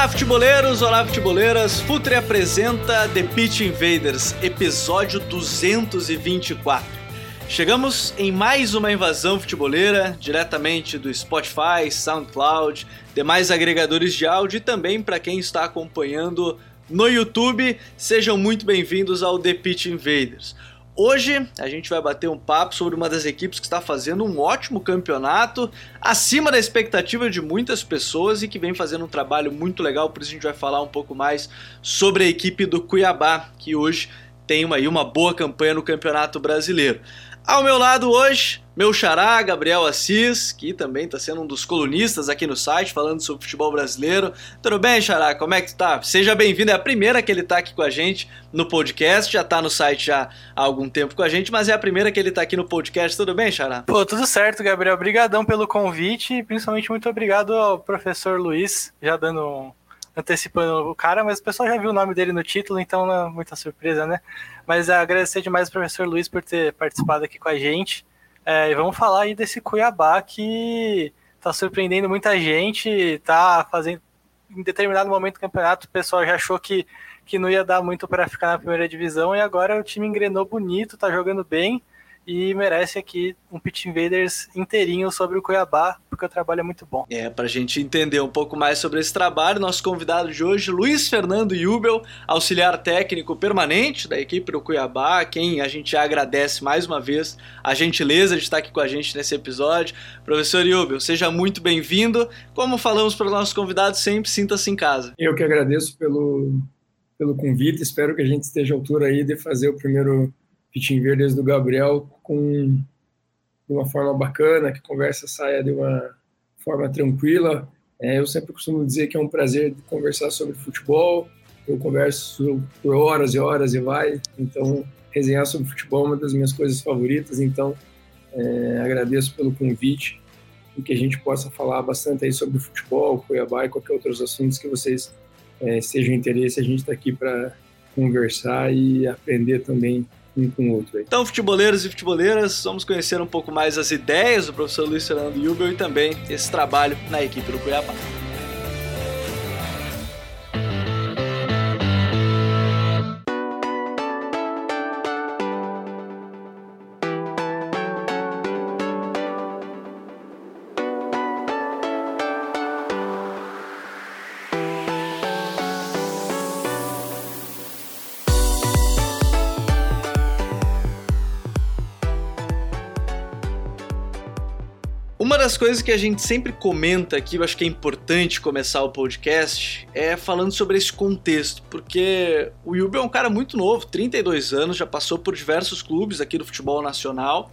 Olá, futeboleiros! Olá, futeboleiras! Futre apresenta The Pitch Invaders, episódio 224. Chegamos em mais uma invasão futeboleira, diretamente do Spotify, SoundCloud, demais agregadores de áudio e também para quem está acompanhando no YouTube, sejam muito bem-vindos ao The Pitch Invaders. Hoje a gente vai bater um papo sobre uma das equipes que está fazendo um ótimo campeonato, acima da expectativa de muitas pessoas e que vem fazendo um trabalho muito legal, por isso a gente vai falar um pouco mais sobre a equipe do Cuiabá, que hoje tem uma, aí uma boa campanha no Campeonato Brasileiro. Ao meu lado hoje, meu xará, Gabriel Assis, que também está sendo um dos colunistas aqui no site, falando sobre futebol brasileiro. Tudo bem, xará? Como é que tu tá? Seja bem-vindo, é a primeira que ele está aqui com a gente no podcast, já está no site já há algum tempo com a gente, mas é a primeira que ele está aqui no podcast. Tudo bem, xará? Pô, tudo certo, Gabriel. Obrigadão pelo convite e principalmente muito obrigado ao professor Luiz, já dando um antecipando o cara, mas o pessoal já viu o nome dele no título, então não é muita surpresa, né? Mas agradecer demais ao professor Luiz por ter participado aqui com a gente. É, e vamos falar aí desse Cuiabá que tá surpreendendo muita gente, tá fazendo. Em determinado momento do campeonato, o pessoal já achou que, que não ia dar muito para ficar na primeira divisão, e agora o time engrenou bonito, tá jogando bem e merece aqui um Pitch Invaders inteirinho sobre o Cuiabá, porque o trabalho é muito bom. É, para a gente entender um pouco mais sobre esse trabalho, nosso convidado de hoje, Luiz Fernando Jubel, auxiliar técnico permanente da equipe do Cuiabá, quem a gente agradece mais uma vez a gentileza de estar aqui com a gente nesse episódio. Professor Jubel, seja muito bem-vindo. Como falamos para os nossos convidados, sempre sinta-se em casa. Eu que agradeço pelo, pelo convite, espero que a gente esteja à altura aí de fazer o primeiro pitching verdes do Gabriel com de uma forma bacana, que a conversa saia de uma forma tranquila. É, eu sempre costumo dizer que é um prazer conversar sobre futebol. Eu converso por horas e horas e vai. Então, resenhar sobre futebol é uma das minhas coisas favoritas. Então, é, agradeço pelo convite e que a gente possa falar bastante aí sobre futebol, Cuiabá e qualquer outros assuntos que vocês é, sejam interesse. A gente está aqui para conversar e aprender também um com o outro. Aí. Então, futeboleiros e futeboleiras, vamos conhecer um pouco mais as ideias do professor Luiz Fernando Jubel e também esse trabalho na equipe do Cuiabá. Das coisas que a gente sempre comenta aqui, eu acho que é importante começar o podcast, é falando sobre esse contexto, porque o Yubi é um cara muito novo, 32 anos, já passou por diversos clubes aqui do futebol nacional,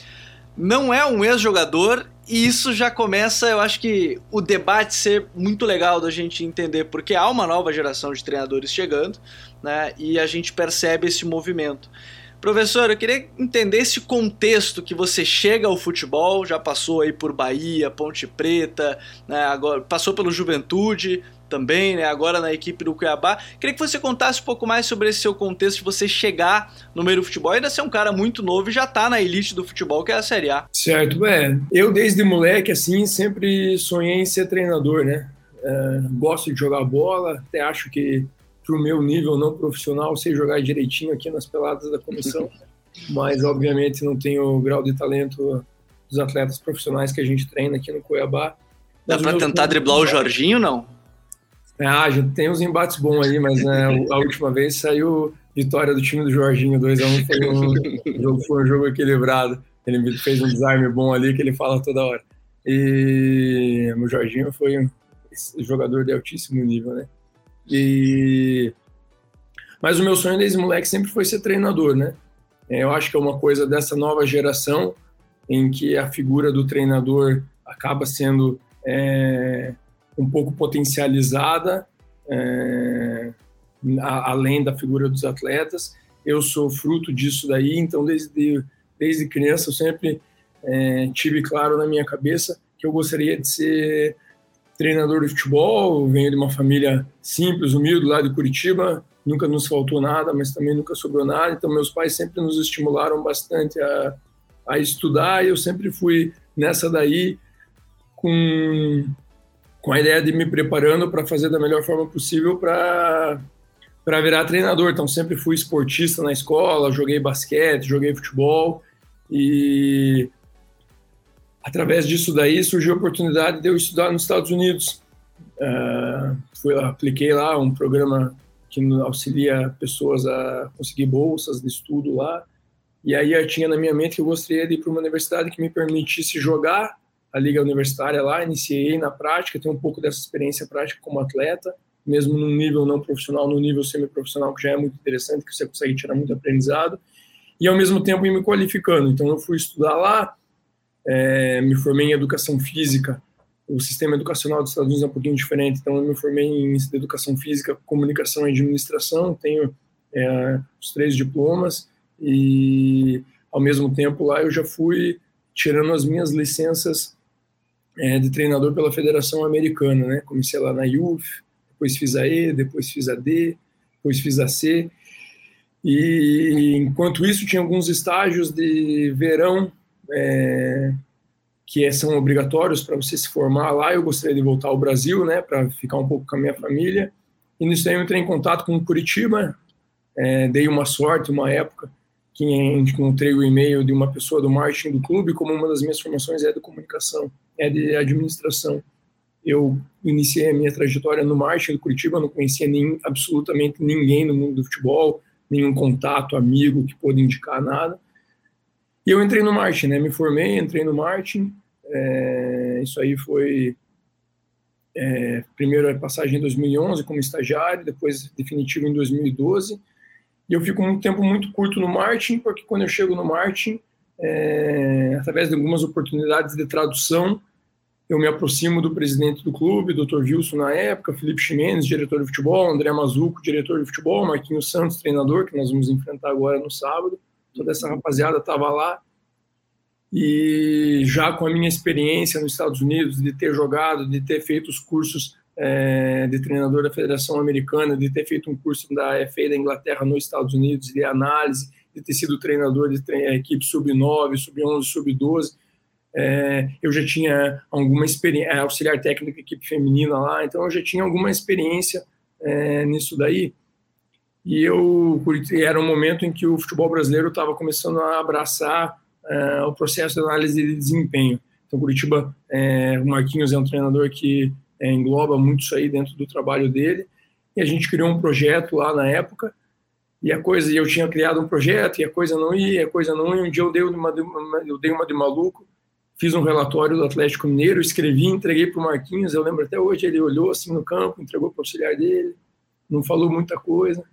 não é um ex-jogador e isso já começa, eu acho que o debate ser muito legal da gente entender, porque há uma nova geração de treinadores chegando, né? E a gente percebe esse movimento. Professor, eu queria entender esse contexto que você chega ao futebol, já passou aí por Bahia, Ponte Preta, né, agora passou pelo Juventude também, né, agora na equipe do Cuiabá. Queria que você contasse um pouco mais sobre esse seu contexto de você chegar no meio do futebol, ainda ser um cara muito novo e já tá na elite do futebol, que é a Série A. Certo, é. Eu desde moleque, assim, sempre sonhei em ser treinador, né? É, gosto de jogar bola, até acho que para o meu nível não profissional, sei jogar direitinho aqui nas peladas da comissão, mas obviamente não tenho o grau de talento dos atletas profissionais que a gente treina aqui no Cuiabá. Dá para tentar driblar o Jorginho, não? Ah, já tem uns embates bons aí, mas né, a última vez saiu vitória do time do Jorginho, 2x1, foi, um, jogo, foi um jogo equilibrado. Ele fez um desarme bom ali que ele fala toda hora. E o Jorginho foi um jogador de altíssimo nível, né? E mas o meu sonho desde moleque sempre foi ser treinador, né? É, eu acho que é uma coisa dessa nova geração em que a figura do treinador acaba sendo é, um pouco potencializada. É, além da figura dos atletas. Eu sou fruto disso daí, então desde, desde criança eu sempre é, tive claro na minha cabeça que eu gostaria de ser treinador de futebol. Venho de uma família simples, humilde, lá de Curitiba, nunca nos faltou nada, mas também nunca sobrou nada. Então, meus pais sempre nos estimularam bastante a, a estudar e eu sempre fui nessa daí com, com a ideia de me preparando para fazer da melhor forma possível para para virar treinador. Então, sempre fui esportista na escola, joguei basquete, joguei futebol e através disso daí surgiu a oportunidade de eu estudar nos Estados Unidos. Uh, fui, apliquei lá um programa que auxilia pessoas a conseguir bolsas de estudo lá. E aí eu tinha na minha mente que eu gostaria de ir para uma universidade que me permitisse jogar a liga universitária lá. Iniciei na prática, tenho um pouco dessa experiência prática como atleta mesmo num nível não profissional, no nível semiprofissional, que já é muito interessante, que você consegue tirar muito aprendizado, e ao mesmo tempo ir me qualificando. Então, eu fui estudar lá, é, me formei em educação física. O sistema educacional dos Estados Unidos é um pouquinho diferente, então eu me formei em educação física, comunicação e administração, tenho é, os três diplomas, e ao mesmo tempo lá eu já fui tirando as minhas licenças é, de treinador pela Federação Americana, né? Comecei lá na UF, depois fiz a E, depois fiz a D, depois fiz a C. E enquanto isso, tinha alguns estágios de verão é, que são obrigatórios para você se formar lá. Eu gostaria de voltar ao Brasil, né, para ficar um pouco com a minha família. E nisso aí eu entrei em contato com Curitiba, é, dei uma sorte, uma época, que encontrei o e-mail de uma pessoa do marketing do clube, como uma das minhas formações é de comunicação, é de administração eu iniciei a minha trajetória no marketing do Curitiba, não conhecia nem, absolutamente ninguém no mundo do futebol, nenhum contato, amigo que pôde indicar nada. E eu entrei no marketing, né? Me formei, entrei no marketing. É, isso aí foi é, primeiro a passagem em 2011 como estagiário, depois definitivo em 2012. E eu fico um tempo muito curto no marketing, porque quando eu chego no marketing, é, através de algumas oportunidades de tradução, eu me aproximo do presidente do clube, Dr. Wilson na época, Felipe Ximenes, diretor de futebol, André Mazuco, diretor de futebol, Marquinhos Santos, treinador, que nós vamos enfrentar agora no sábado. Toda essa rapaziada estava lá. E já com a minha experiência nos Estados Unidos, de ter jogado, de ter feito os cursos é, de treinador da Federação Americana, de ter feito um curso da FA da Inglaterra nos Estados Unidos, de análise, de ter sido treinador de tre equipe sub-9, sub-11, sub-12, é, eu já tinha alguma experiência, é, auxiliar técnico equipe feminina lá, então eu já tinha alguma experiência é, nisso daí. E eu era um momento em que o futebol brasileiro estava começando a abraçar é, o processo de análise de desempenho. Então, Curitiba, é, o Marquinhos é um treinador que é, engloba muito isso aí dentro do trabalho dele. E a gente criou um projeto lá na época, e a coisa, eu tinha criado um projeto, e a coisa não ia, a coisa não ia. Um dia eu dei uma, eu dei uma de maluco, fiz um relatório do Atlético Mineiro, escrevi, entreguei para o Marquinhos. Eu lembro até hoje, ele olhou assim no campo, entregou para o auxiliar dele, não falou muita coisa.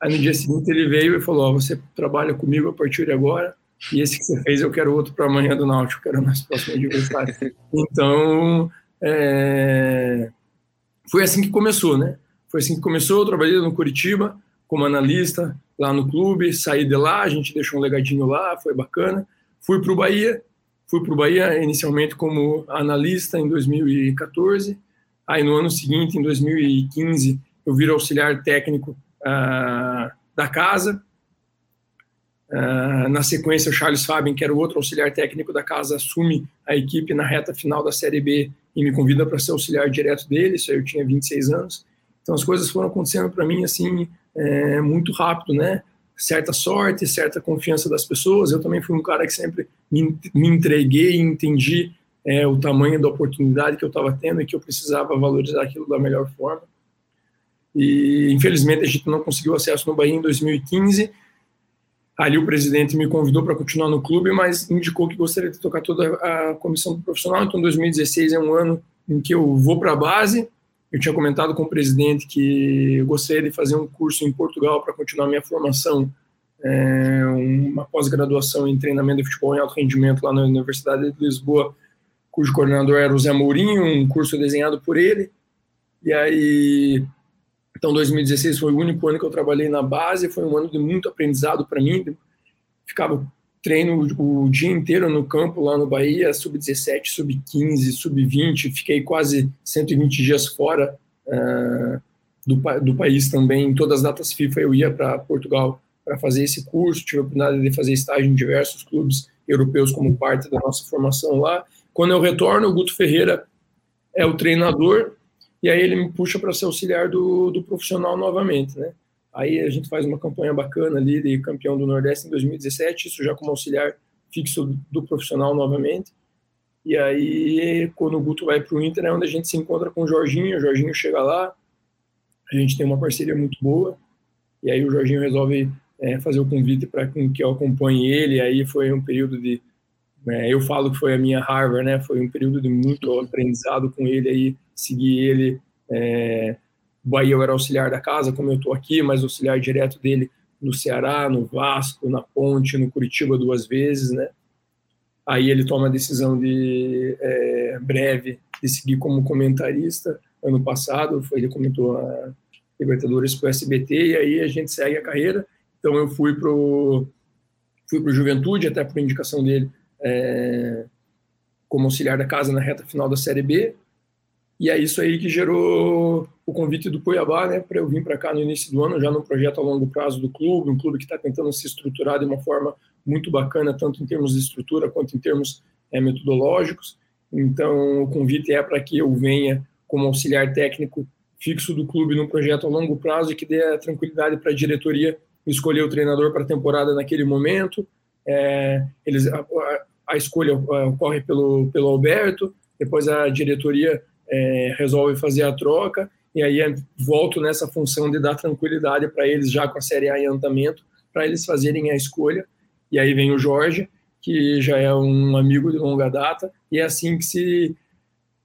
Aí no dia seguinte ele veio e falou: oh, Você trabalha comigo a partir de agora, e esse que você fez eu quero outro para amanhã do Náutico, quero nosso próximo adversário. então, é... foi assim que começou, né? Foi assim que começou. Eu trabalhei no Curitiba como analista lá no clube, saí de lá, a gente deixou um legadinho lá, foi bacana. Fui para o Bahia, Fui para o Bahia inicialmente como analista em 2014. Aí no ano seguinte, em 2015, eu viro auxiliar técnico uh, da casa. Uh, na sequência, o Charles Fabin, que era o outro auxiliar técnico da casa, assume a equipe na reta final da Série B e me convida para ser auxiliar direto dele. Isso aí eu tinha 26 anos. Então as coisas foram acontecendo para mim assim é, muito rápido, né? certa sorte, certa confiança das pessoas. Eu também fui um cara que sempre me, me entreguei e entendi é, o tamanho da oportunidade que eu estava tendo e que eu precisava valorizar aquilo da melhor forma. E infelizmente a gente não conseguiu acesso no Bahia em 2015. Ali o presidente me convidou para continuar no clube, mas indicou que gostaria de tocar toda a comissão do profissional. Então 2016 é um ano em que eu vou para a base, eu tinha comentado com o presidente que eu gostaria de fazer um curso em Portugal para continuar minha formação, é, uma pós-graduação em treinamento de futebol em alto rendimento lá na Universidade de Lisboa, cujo coordenador era o Zé Mourinho, um curso desenhado por ele. E aí Então, 2016 foi o único ano que eu trabalhei na base, foi um ano de muito aprendizado para mim. Ficava treino o dia inteiro no campo lá no Bahia, sub-17, sub-15, sub-20, fiquei quase 120 dias fora uh, do, do país também. Em todas as datas FIFA eu ia para Portugal para fazer esse curso, tive a oportunidade de fazer estágio em diversos clubes europeus como parte da nossa formação lá. Quando eu retorno, o Guto Ferreira é o treinador e aí ele me puxa para ser auxiliar do, do profissional novamente, né? Aí a gente faz uma campanha bacana ali de campeão do Nordeste em 2017, isso já como auxiliar fixo do profissional novamente. E aí, quando o Guto vai para o Inter, é onde a gente se encontra com o Jorginho. O Jorginho chega lá, a gente tem uma parceria muito boa. E aí o Jorginho resolve é, fazer o convite para que eu acompanhe ele. Aí foi um período de. Né, eu falo que foi a minha Harvard, né? Foi um período de muito aprendizado com ele aí, seguir ele. É, o Bahia eu era auxiliar da casa, como eu estou aqui, mas auxiliar direto dele no Ceará, no Vasco, na Ponte, no Curitiba duas vezes, né? Aí ele toma a decisão de é, breve de seguir como comentarista. Ano passado, foi, ele comentou a Libertadores para o SBT e aí a gente segue a carreira. Então eu fui pro fui pro Juventude até por indicação dele é, como auxiliar da casa na reta final da Série B. E é isso aí que gerou o convite do Cuiabá, né, para eu vir para cá no início do ano, já num projeto a longo prazo do clube, um clube que está tentando se estruturar de uma forma muito bacana, tanto em termos de estrutura quanto em termos é, metodológicos. Então, o convite é para que eu venha como auxiliar técnico fixo do clube num projeto a longo prazo e que dê a tranquilidade para a diretoria escolher o treinador para a temporada naquele momento. É, eles, a, a, escolha é, ocorre pelo, pelo Alberto, depois a diretoria é, resolve fazer a troca e aí volto nessa função de dar tranquilidade para eles já com a Série A em andamento, para eles fazerem a escolha. E aí vem o Jorge, que já é um amigo de longa data, e é assim que se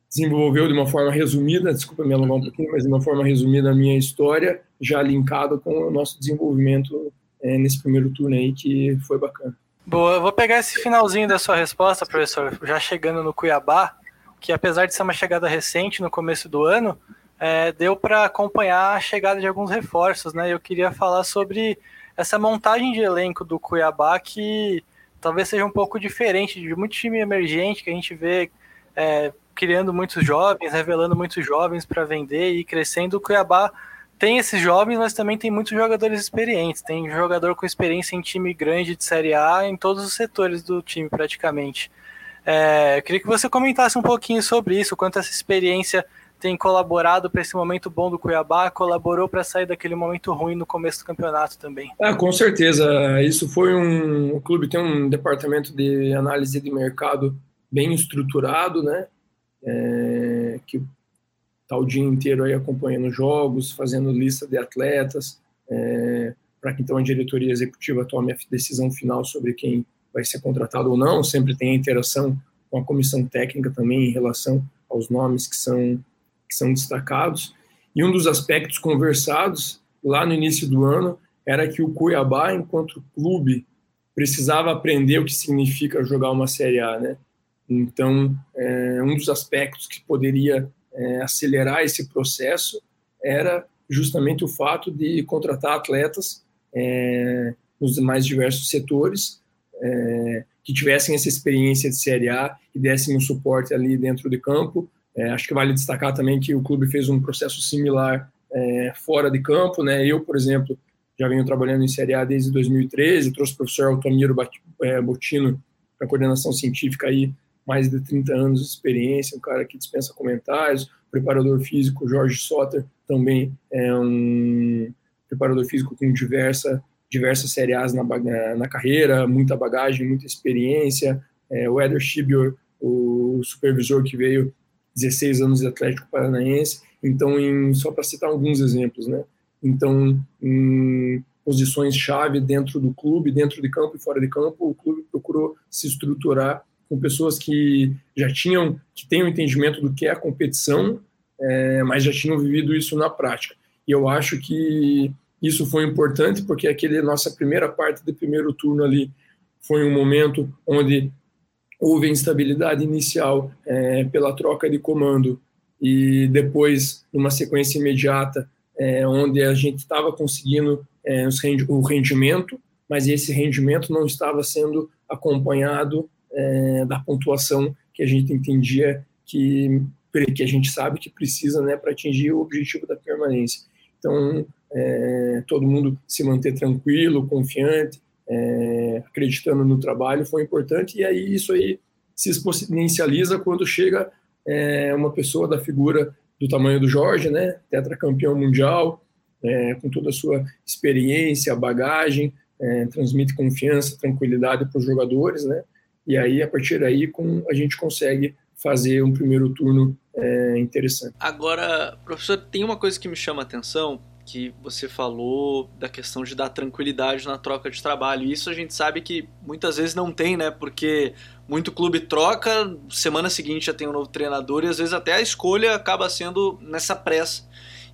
desenvolveu de uma forma resumida, desculpa me alongar um pouquinho, mas de uma forma resumida a minha história, já linkado com o nosso desenvolvimento é, nesse primeiro turno aí, que foi bacana. Boa, eu vou pegar esse finalzinho da sua resposta, professor, já chegando no Cuiabá, que apesar de ser uma chegada recente no começo do ano, é, deu para acompanhar a chegada de alguns reforços, né? Eu queria falar sobre essa montagem de elenco do Cuiabá que talvez seja um pouco diferente de muito time emergente que a gente vê é, criando muitos jovens, revelando muitos jovens para vender e crescendo. O Cuiabá tem esses jovens, mas também tem muitos jogadores experientes. Tem jogador com experiência em time grande de Série A em todos os setores do time, praticamente. É, queria que você comentasse um pouquinho sobre isso, quanto essa experiência tem colaborado para esse momento bom do Cuiabá, colaborou para sair daquele momento ruim no começo do campeonato também. Ah, com certeza. Isso foi um. O clube tem um departamento de análise de mercado bem estruturado, né? É, que está o dia inteiro aí acompanhando jogos, fazendo lista de atletas, é, para que então a diretoria executiva tome a decisão final sobre quem vai ser contratado ou não. Sempre tem a interação com a comissão técnica também em relação aos nomes que são que são destacados. E um dos aspectos conversados lá no início do ano era que o Cuiabá, enquanto clube, precisava aprender o que significa jogar uma Série A, né? Então, é, um dos aspectos que poderia é, acelerar esse processo era justamente o fato de contratar atletas é, nos mais diversos setores é, que tivessem essa experiência de Série A e dessem um suporte ali dentro de campo é, acho que vale destacar também que o clube fez um processo similar é, fora de campo, né? Eu, por exemplo, já venho trabalhando em Série A desde 2013, trouxe o professor Altamiro é, Botino para coordenação científica aí, mais de 30 anos de experiência, um cara que dispensa comentários, preparador físico Jorge Soter também é um preparador físico com diversa, diversas Série A's na, na carreira, muita bagagem, muita experiência, é, o Eder Schibior, o supervisor que veio 16 anos de Atlético Paranaense. Então, em, só para citar alguns exemplos, né? Então, em posições chave dentro do clube, dentro de campo e fora de campo, o clube procurou se estruturar com pessoas que já tinham, que têm o um entendimento do que é a competição, é, mas já tinham vivido isso na prática. E eu acho que isso foi importante porque aquele nossa primeira parte do primeiro turno ali foi um momento onde houve instabilidade inicial é, pela troca de comando e depois, numa sequência imediata, é, onde a gente estava conseguindo é, o rendimento, mas esse rendimento não estava sendo acompanhado é, da pontuação que a gente entendia que, que a gente sabe que precisa né, para atingir o objetivo da permanência. Então, é, todo mundo se manter tranquilo, confiante, é, acreditando no trabalho foi importante, e aí isso aí se exponencializa quando chega uma pessoa da figura do tamanho do Jorge, né, tetracampeão mundial, com toda a sua experiência, bagagem, transmite confiança, tranquilidade para os jogadores, né, e aí a partir daí com, a gente consegue fazer um primeiro turno é, interessante. Agora, professor, tem uma coisa que me chama a atenção, que você falou da questão de dar tranquilidade na troca de trabalho. Isso a gente sabe que muitas vezes não tem, né? Porque muito clube troca, semana seguinte já tem um novo treinador e às vezes até a escolha acaba sendo nessa pressa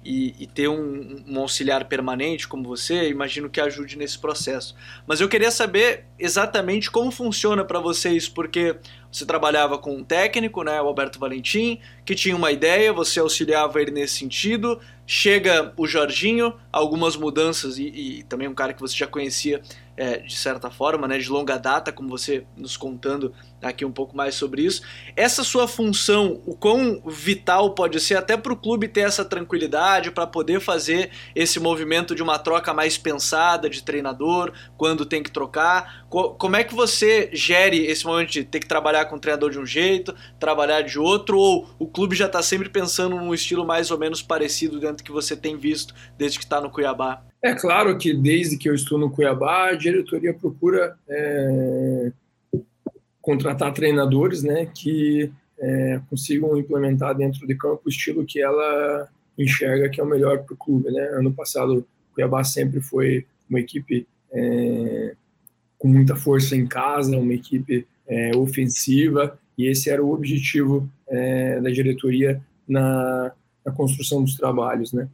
e, e ter um, um, auxiliar permanente como você, imagino que ajude nesse processo. Mas eu queria saber exatamente como funciona para vocês, porque você trabalhava com um técnico, né, o Alberto Valentim, que tinha uma ideia, você auxiliava ele nesse sentido. Chega o Jorginho, algumas mudanças e, e também um cara que você já conhecia é, de certa forma, né, de longa data, como você nos contando aqui um pouco mais sobre isso. Essa sua função, o quão vital pode ser até para o clube ter essa tranquilidade para poder fazer esse movimento de uma troca mais pensada de treinador, quando tem que trocar. Como é que você gere esse momento de ter que trabalhar com o treinador de um jeito, trabalhar de outro, ou o clube já está sempre pensando num estilo mais ou menos parecido dentro que você tem visto desde que está no Cuiabá? É claro que desde que eu estou no Cuiabá, a diretoria procura é, contratar treinadores né, que é, consigam implementar dentro de campo o estilo que ela enxerga que é o melhor para o clube. Né? Ano passado, o Cuiabá sempre foi uma equipe é, com muita força em casa, uma equipe é, ofensiva, e esse era o objetivo é, da diretoria na, na construção dos trabalhos. Né?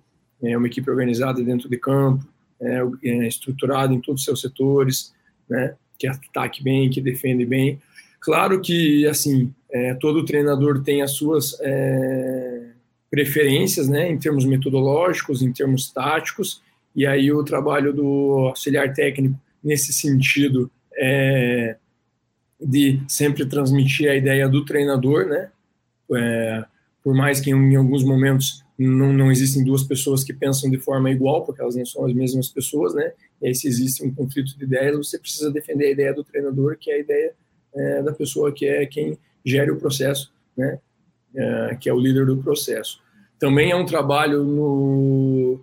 É uma equipe organizada dentro de campo, é, é estruturada em todos os seus setores, né, que ataque bem, que defende bem. Claro que, assim, é, todo treinador tem as suas é, preferências, né, em termos metodológicos, em termos táticos, e aí o trabalho do auxiliar técnico nesse sentido é de sempre transmitir a ideia do treinador, né, é, por mais que em alguns momentos não, não existem duas pessoas que pensam de forma igual, porque elas não são as mesmas pessoas, né? E aí, se existe um conflito de ideias, você precisa defender a ideia do treinador, que é a ideia é, da pessoa que é quem gere o processo, né? É, que é o líder do processo. Também é um trabalho no.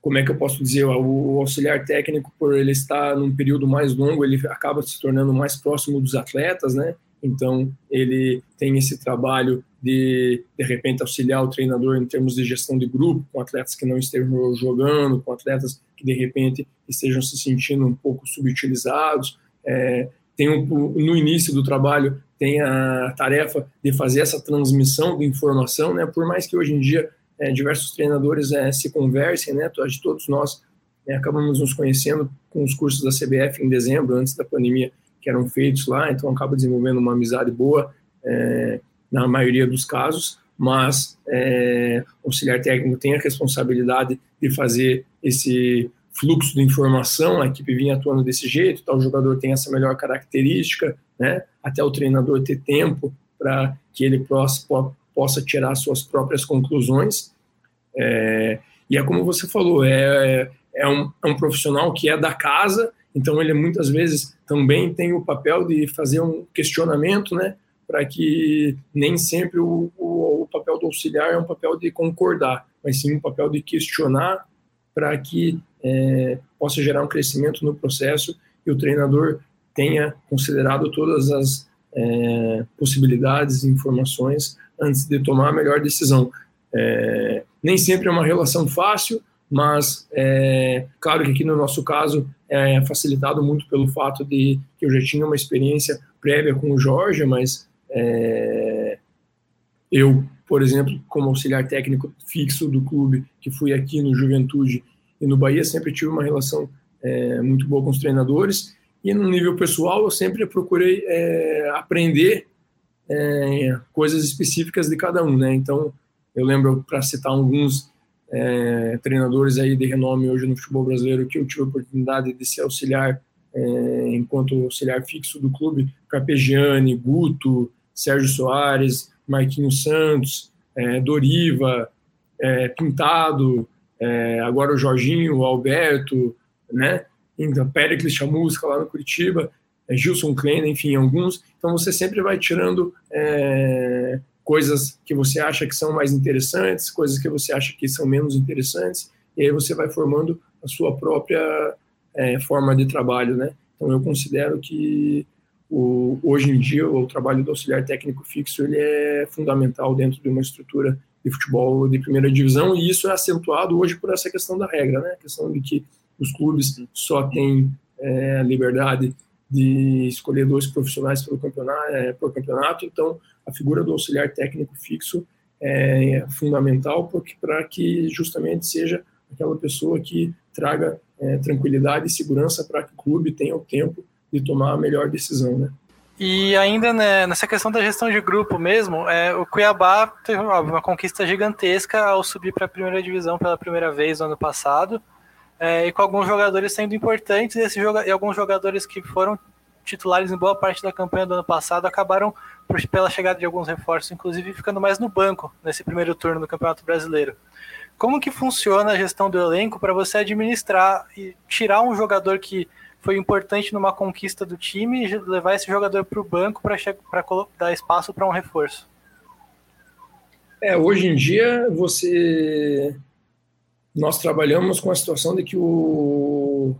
Como é que eu posso dizer? O auxiliar técnico, por ele estar num período mais longo, ele acaba se tornando mais próximo dos atletas, né? Então, ele tem esse trabalho de, de repente, auxiliar o treinador em termos de gestão de grupo, com atletas que não estejam jogando, com atletas que, de repente, estejam se sentindo um pouco subutilizados. É, tem um, no início do trabalho, tem a tarefa de fazer essa transmissão de informação, né? por mais que hoje em dia é, diversos treinadores é, se conversem, né? todos nós é, acabamos nos conhecendo com os cursos da CBF em dezembro, antes da pandemia, que eram feitos lá, então acaba desenvolvendo uma amizade boa é, na maioria dos casos, mas é, o auxiliar técnico tem a responsabilidade de fazer esse fluxo de informação, a equipe vinha atuando desse jeito, tal jogador tem essa melhor característica, né, até o treinador ter tempo para que ele possa, tirar suas próprias conclusões. É, e é como você falou, é, é, um, é um profissional que é da casa, então ele muitas vezes também tem o papel de fazer um questionamento, né, para que nem sempre o, o, o, papel do auxiliar é um papel de concordar, mas sim um papel de questionar para que é, possa gerar um crescimento no processo e o treinador tenha considerado todas as é, possibilidades e informações antes de tomar a melhor decisão. É, nem sempre é uma relação fácil, mas é, claro que aqui no nosso caso é facilitado muito pelo fato de que eu já tinha uma experiência prévia com o Jorge, mas é, eu, por exemplo, como auxiliar técnico fixo do clube, que fui aqui no Juventude e no Bahia, sempre tive uma relação é, muito boa com os treinadores. E no nível pessoal, eu sempre procurei é, aprender é, coisas específicas de cada um, né? Então, eu lembro, para citar alguns, é, treinadores aí de renome hoje no futebol brasileiro que eu tive a oportunidade de ser auxiliar é, enquanto auxiliar fixo do clube, Carpegiani, Guto, Sérgio Soares, Marquinhos Santos, é, Doriva, é, Pintado, é, agora o Jorginho, o Alberto, né? Então, Pericles Chamusca lá no Curitiba, é, Gilson Klein, enfim, alguns. Então você sempre vai tirando é, coisas que você acha que são mais interessantes, coisas que você acha que são menos interessantes, e aí você vai formando a sua própria é, forma de trabalho, né? Então eu considero que o, hoje em dia o trabalho do auxiliar técnico fixo ele é fundamental dentro de uma estrutura de futebol de primeira divisão e isso é acentuado hoje por essa questão da regra, né? A questão de que os clubes só têm é, liberdade de escolher dois profissionais pelo campeonato, é, campeonato, então a figura do auxiliar técnico fixo é fundamental para que justamente seja aquela pessoa que traga é, tranquilidade e segurança para que o clube tenha o tempo de tomar a melhor decisão, né? E ainda né, nessa questão da gestão de grupo mesmo, é, o Cuiabá teve uma conquista gigantesca ao subir para a primeira divisão pela primeira vez no ano passado é, e com alguns jogadores sendo importantes, esse e alguns jogadores que foram titulares em boa parte da campanha do ano passado acabaram, por, pela chegada de alguns reforços, inclusive ficando mais no banco nesse primeiro turno do Campeonato Brasileiro. Como que funciona a gestão do elenco para você administrar e tirar um jogador que foi importante numa conquista do time levar esse jogador para o banco para dar espaço para um reforço? É, hoje em dia você nós trabalhamos com a situação de que o,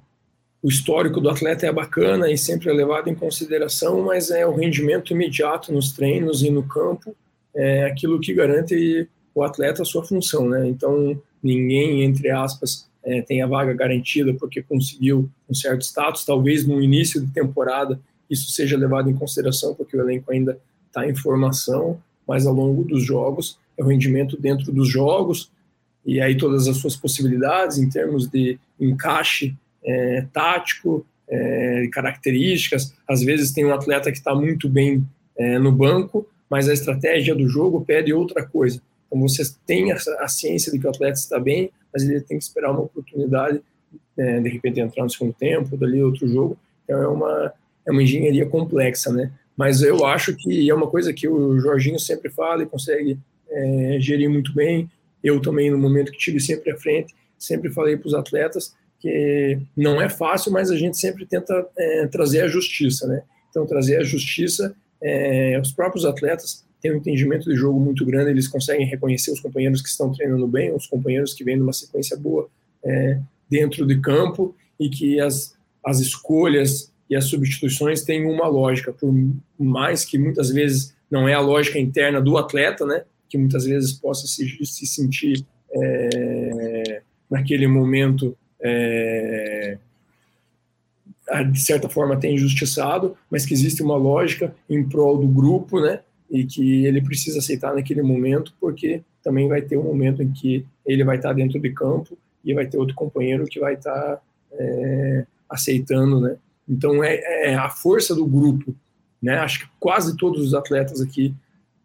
o histórico do atleta é bacana e sempre é levado em consideração, mas é o rendimento imediato nos treinos e no campo é aquilo que garante o atleta a sua função, né? Então ninguém, entre aspas, é, tem a vaga garantida porque conseguiu um certo status. Talvez no início de temporada isso seja levado em consideração porque o elenco ainda está em formação, mas ao longo dos jogos é o rendimento dentro dos jogos e aí todas as suas possibilidades em termos de encaixe é, tático, é, características. Às vezes tem um atleta que está muito bem é, no banco, mas a estratégia do jogo pede outra coisa. Então você tem a, a, ciência de que o atleta está bem, mas ele tem que esperar uma oportunidade, é, de repente entrar no segundo tempo, dali outro jogo. Então é uma, é uma engenharia complexa, né? Mas eu acho que é uma coisa que o Jorginho sempre fala e consegue é, gerir muito bem eu também, no momento que tive sempre à frente, sempre falei para os atletas que não é fácil, mas a gente sempre tenta é, trazer a justiça, né? Então, trazer a justiça, é, os próprios atletas têm um entendimento de jogo muito grande, eles conseguem reconhecer os companheiros que estão treinando bem, os companheiros que vêm numa sequência boa é, dentro de campo e que as, as escolhas e as substituições têm uma lógica, por mais que muitas vezes não é a lógica interna do atleta, né? que muitas vezes possa se, se sentir é, naquele momento é, de certa forma até injustiçado, mas que existe uma lógica em prol do grupo, né? E que ele precisa aceitar naquele momento, porque também vai ter um momento em que ele vai estar dentro de campo e vai ter outro companheiro que vai estar é, aceitando, né? Então é, é, a força do grupo, né? Acho que quase todos os atletas aqui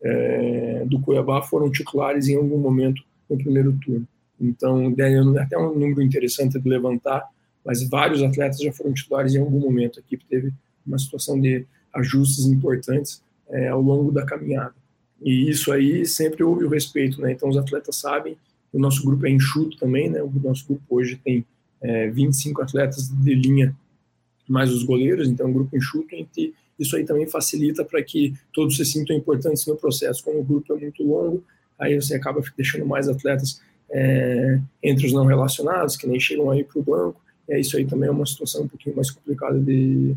é, do Cuiabá foram titulares em algum momento no primeiro turno. Então, até um número interessante de levantar, mas vários atletas já foram titulares em algum momento. A equipe teve uma situação de ajustes importantes é, ao longo da caminhada. E isso aí sempre houve o respeito, né? Então, os atletas sabem, o nosso grupo é enxuto também, né? O nosso grupo hoje tem é, 25 atletas de linha, mais os goleiros, então, um grupo enxuto, entre isso aí também facilita para que todos se sintam importantes no processo. Como o grupo é muito longo, aí você acaba deixando mais atletas é, entre os não relacionados, que nem chegam aí para o banco, e isso aí também é uma situação um pouquinho mais complicada, de,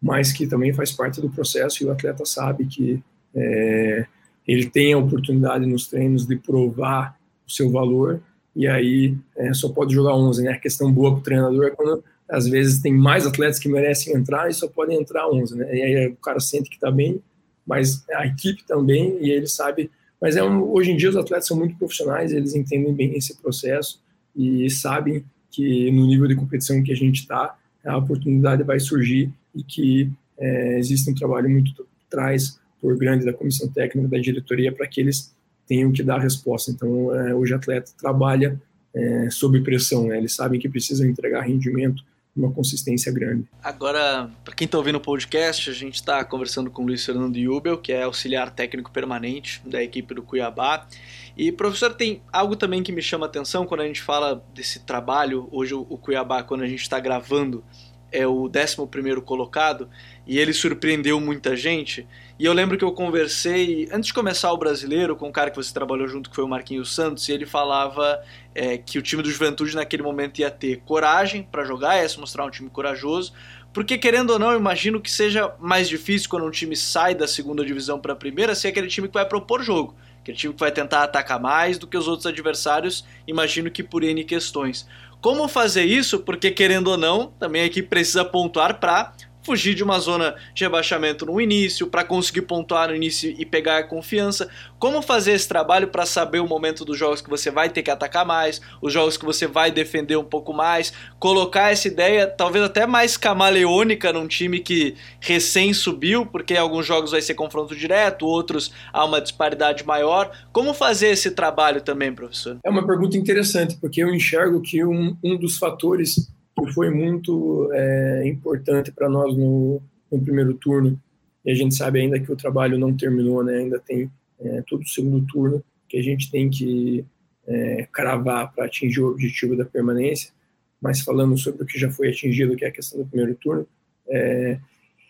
mas que também faz parte do processo e o atleta sabe que é, ele tem a oportunidade nos treinos de provar o seu valor, e aí é, só pode jogar 11, né? A questão boa para o treinador é quando às vezes tem mais atletas que merecem entrar e só podem entrar 11, né? E aí o cara sente que está bem, mas a equipe também, e ele sabe. Mas é um, hoje em dia os atletas são muito profissionais, eles entendem bem esse processo e sabem que no nível de competição que a gente está, a oportunidade vai surgir e que é, existe um trabalho muito atrás por grande da comissão técnica, da diretoria, para que eles tenham que dar resposta. Então, é, hoje o atleta trabalha é, sob pressão, né? Eles sabem que precisam entregar rendimento uma consistência grande. Agora, para quem está ouvindo o podcast, a gente está conversando com o Luiz Fernando Jubel, que é auxiliar técnico permanente da equipe do Cuiabá. E, professor, tem algo também que me chama a atenção quando a gente fala desse trabalho. Hoje, o Cuiabá, quando a gente está gravando, é o 11 colocado e ele surpreendeu muita gente. E eu lembro que eu conversei, antes de começar o brasileiro, com um cara que você trabalhou junto, que foi o Marquinhos Santos, e ele falava é, que o time do Juventude naquele momento ia ter coragem para jogar, ia se mostrar um time corajoso, porque querendo ou não, imagino que seja mais difícil quando um time sai da segunda divisão para a primeira ser aquele time que vai propor jogo. Aquele time que vai tentar atacar mais do que os outros adversários, imagino que por N questões. Como fazer isso? Porque, querendo ou não, também a equipe precisa pontuar para fugir de uma zona de rebaixamento no início, para conseguir pontuar no início e pegar confiança. Como fazer esse trabalho para saber o momento dos jogos que você vai ter que atacar mais, os jogos que você vai defender um pouco mais, colocar essa ideia talvez até mais camaleônica num time que recém subiu, porque alguns jogos vai ser confronto direto, outros há uma disparidade maior. Como fazer esse trabalho também, professor? É uma pergunta interessante, porque eu enxergo que um, um dos fatores que foi muito é, importante para nós no, no, primeiro turno. E a gente sabe ainda que o trabalho não terminou, né? ainda tem é, todo o segundo turno que a gente tem que é, cravar para atingir o objetivo da permanência. Mas falando sobre o que já foi atingido, que é a questão do primeiro turno, é,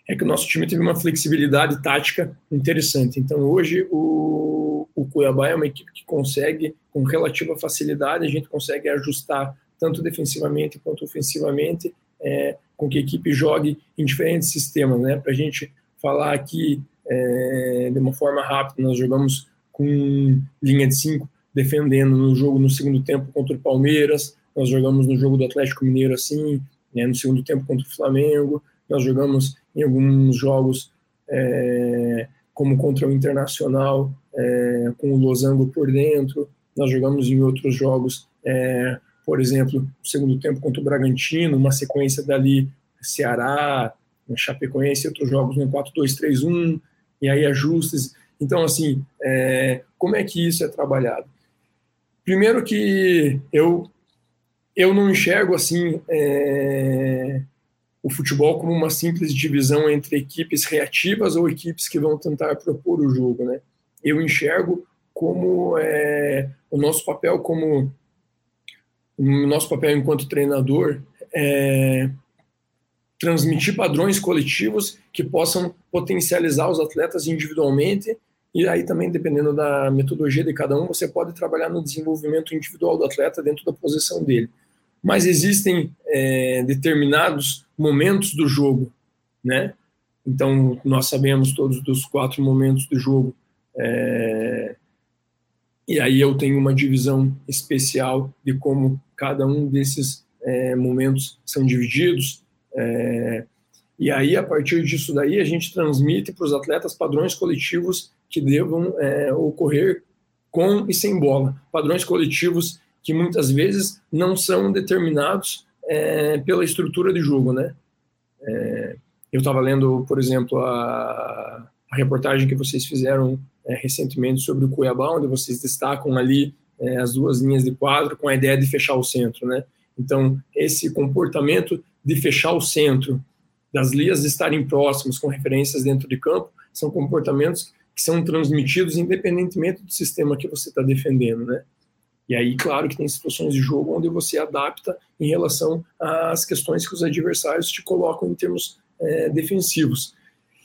é que o nosso time teve uma flexibilidade tática interessante. Então, hoje, o, o Cuiabá é uma equipe que consegue, com relativa facilidade, a gente consegue ajustar tanto defensivamente quanto ofensivamente, é, com que a equipe jogue em diferentes sistemas. Né? Para a gente falar aqui é, de uma forma rápida, nós jogamos com linha de cinco, defendendo no jogo no segundo tempo contra o Palmeiras, nós jogamos no jogo do Atlético Mineiro assim, né, no segundo tempo contra o Flamengo, nós jogamos em alguns jogos é, como contra o Internacional, é, com o Losango por dentro, nós jogamos em outros jogos é, por exemplo, no segundo tempo contra o Bragantino, uma sequência dali Ceará, Chapecoense, outros jogos no 4-2-3-1, e aí ajustes. Então, assim, é, como é que isso é trabalhado? Primeiro que eu, eu não enxergo, assim, é, o futebol como uma simples divisão entre equipes reativas ou equipes que vão tentar propor o jogo, né? Eu enxergo como é, o nosso papel como o nosso papel enquanto treinador é transmitir padrões coletivos que possam potencializar os atletas individualmente. E aí também dependendo da metodologia de cada um você pode trabalhar no desenvolvimento individual do atleta dentro da posição dele. Mas existem é, determinados momentos do jogo né? Então nós sabemos todos dos quatro momentos do jogo é, e aí eu tenho uma divisão especial de como cada um desses é, momentos são divididos. É, e aí, a partir disso daí, a gente transmite para os atletas padrões coletivos que devam é, ocorrer com e sem bola. Padrões coletivos que muitas vezes não são determinados é, pela estrutura de jogo, né? É, eu estava lendo, por exemplo, a, a reportagem que vocês fizeram é, recentemente sobre o Cuiabá, onde vocês destacam ali é, as duas linhas de quadro com a ideia de fechar o centro, né? Então, esse comportamento de fechar o centro, das linhas estarem próximas com referências dentro de campo, são comportamentos que são transmitidos independentemente do sistema que você está defendendo, né? E aí, claro que tem situações de jogo onde você adapta em relação às questões que os adversários te colocam em termos é, defensivos.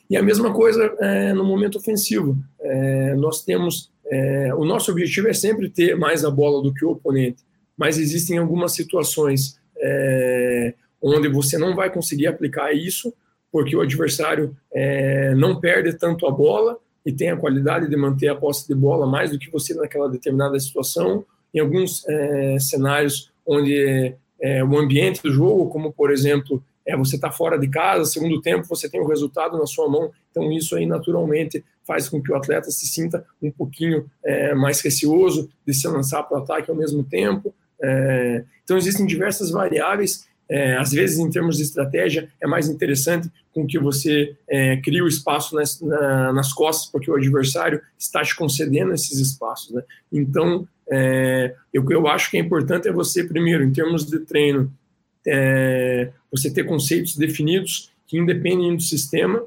E a mesma coisa é, no momento ofensivo. É, nós temos. É, o nosso objetivo é sempre ter mais a bola do que o oponente, mas existem algumas situações é, onde você não vai conseguir aplicar isso, porque o adversário é, não perde tanto a bola e tem a qualidade de manter a posse de bola mais do que você naquela determinada situação. Em alguns é, cenários onde o ambiente do jogo, como por exemplo é, você está fora de casa, segundo tempo você tem o resultado na sua mão, então isso aí naturalmente faz com que o atleta se sinta um pouquinho é, mais receoso de se lançar para o ataque ao mesmo tempo. É, então existem diversas variáveis é, às vezes, em termos de estratégia, é mais interessante com que você é, crie o espaço nas, na, nas costas, porque o adversário está te concedendo esses espaços. Né? Então, é, o que eu acho que é importante é você, primeiro, em termos de treino, é, você ter conceitos definidos que independem do sistema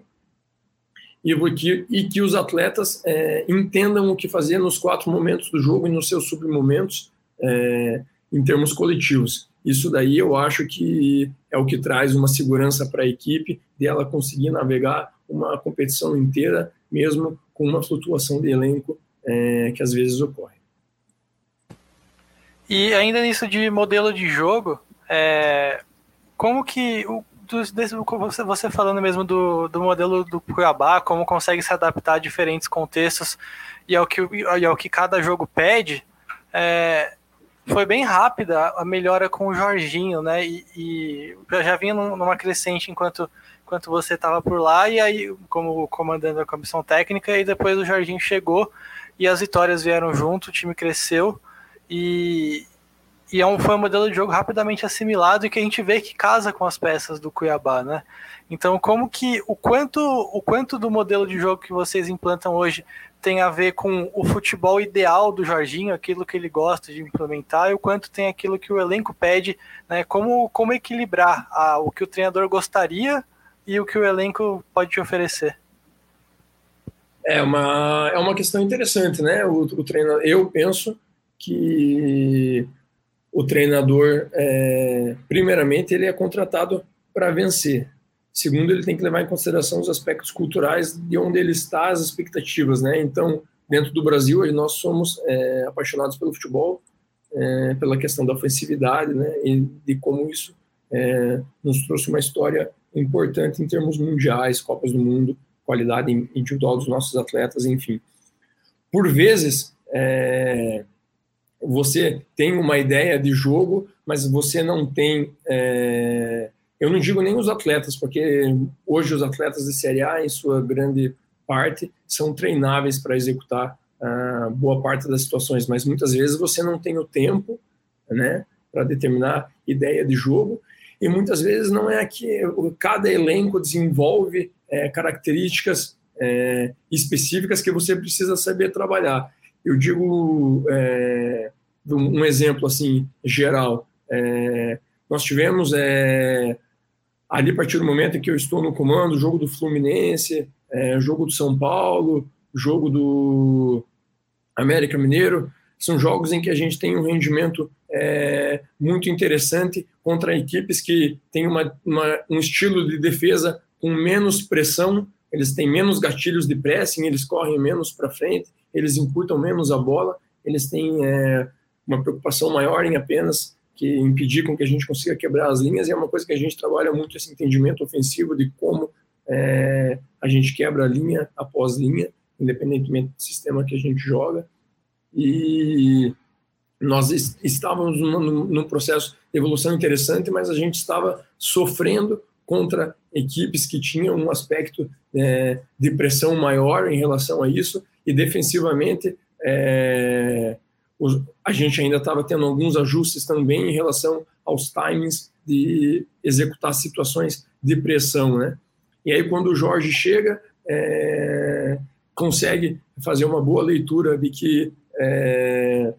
e que, e que os atletas é, entendam o que fazer nos quatro momentos do jogo e nos seus submomentos é, em termos coletivos. Isso daí eu acho que é o que traz uma segurança para a equipe de ela conseguir navegar uma competição inteira, mesmo com uma flutuação de elenco é, que às vezes ocorre. E ainda nisso de modelo de jogo, é, como que o, desse, você, falando mesmo do, do modelo do Cuiabá, como consegue se adaptar a diferentes contextos e ao que, e ao que cada jogo pede, é, foi bem rápida a melhora com o Jorginho, né? E, e já vinha numa crescente enquanto, enquanto você estava por lá, e aí, como comandando a comissão técnica, e depois o Jorginho chegou e as vitórias vieram junto, o time cresceu e, e é um, foi um modelo de jogo rapidamente assimilado e que a gente vê que casa com as peças do Cuiabá, né? Então, como que o quanto o quanto do modelo de jogo que vocês implantam hoje tem a ver com o futebol ideal do Jorginho, aquilo que ele gosta de implementar, e o quanto tem aquilo que o elenco pede, né? Como, como equilibrar a, o que o treinador gostaria e o que o elenco pode te oferecer? É uma, é uma questão interessante, né? O, o treinador, eu penso que o treinador, é, primeiramente, ele é contratado para vencer. Segundo, ele tem que levar em consideração os aspectos culturais de onde ele está, as expectativas, né? Então, dentro do Brasil, nós somos é, apaixonados pelo futebol, é, pela questão da ofensividade, né? E de como isso é, nos trouxe uma história importante em termos mundiais, Copas do Mundo, qualidade individual dos nossos atletas, enfim. Por vezes, é, você tem uma ideia de jogo, mas você não tem é, eu não digo nem os atletas, porque hoje os atletas de Série A, em sua grande parte, são treináveis para executar uh, boa parte das situações, mas muitas vezes você não tem o tempo né, para determinar ideia de jogo, e muitas vezes não é que cada elenco desenvolve é, características é, específicas que você precisa saber trabalhar. Eu digo é, um exemplo assim geral. É, nós tivemos é, ali a partir do momento em que eu estou no comando, jogo do Fluminense, é, jogo do São Paulo, jogo do América Mineiro, são jogos em que a gente tem um rendimento é, muito interessante contra equipes que têm uma, uma, um estilo de defesa com menos pressão, eles têm menos gatilhos de pressing, eles correm menos para frente, eles encurtam menos a bola, eles têm é, uma preocupação maior em apenas que impedir com que a gente consiga quebrar as linhas, e é uma coisa que a gente trabalha muito esse entendimento ofensivo de como é, a gente quebra linha após linha, independentemente do sistema que a gente joga. E nós estávamos num, num processo de evolução interessante, mas a gente estava sofrendo contra equipes que tinham um aspecto é, de pressão maior em relação a isso, e defensivamente é, a gente ainda estava tendo alguns ajustes também em relação aos timings de executar situações de pressão, né? E aí quando o Jorge chega, é, consegue fazer uma boa leitura de que é,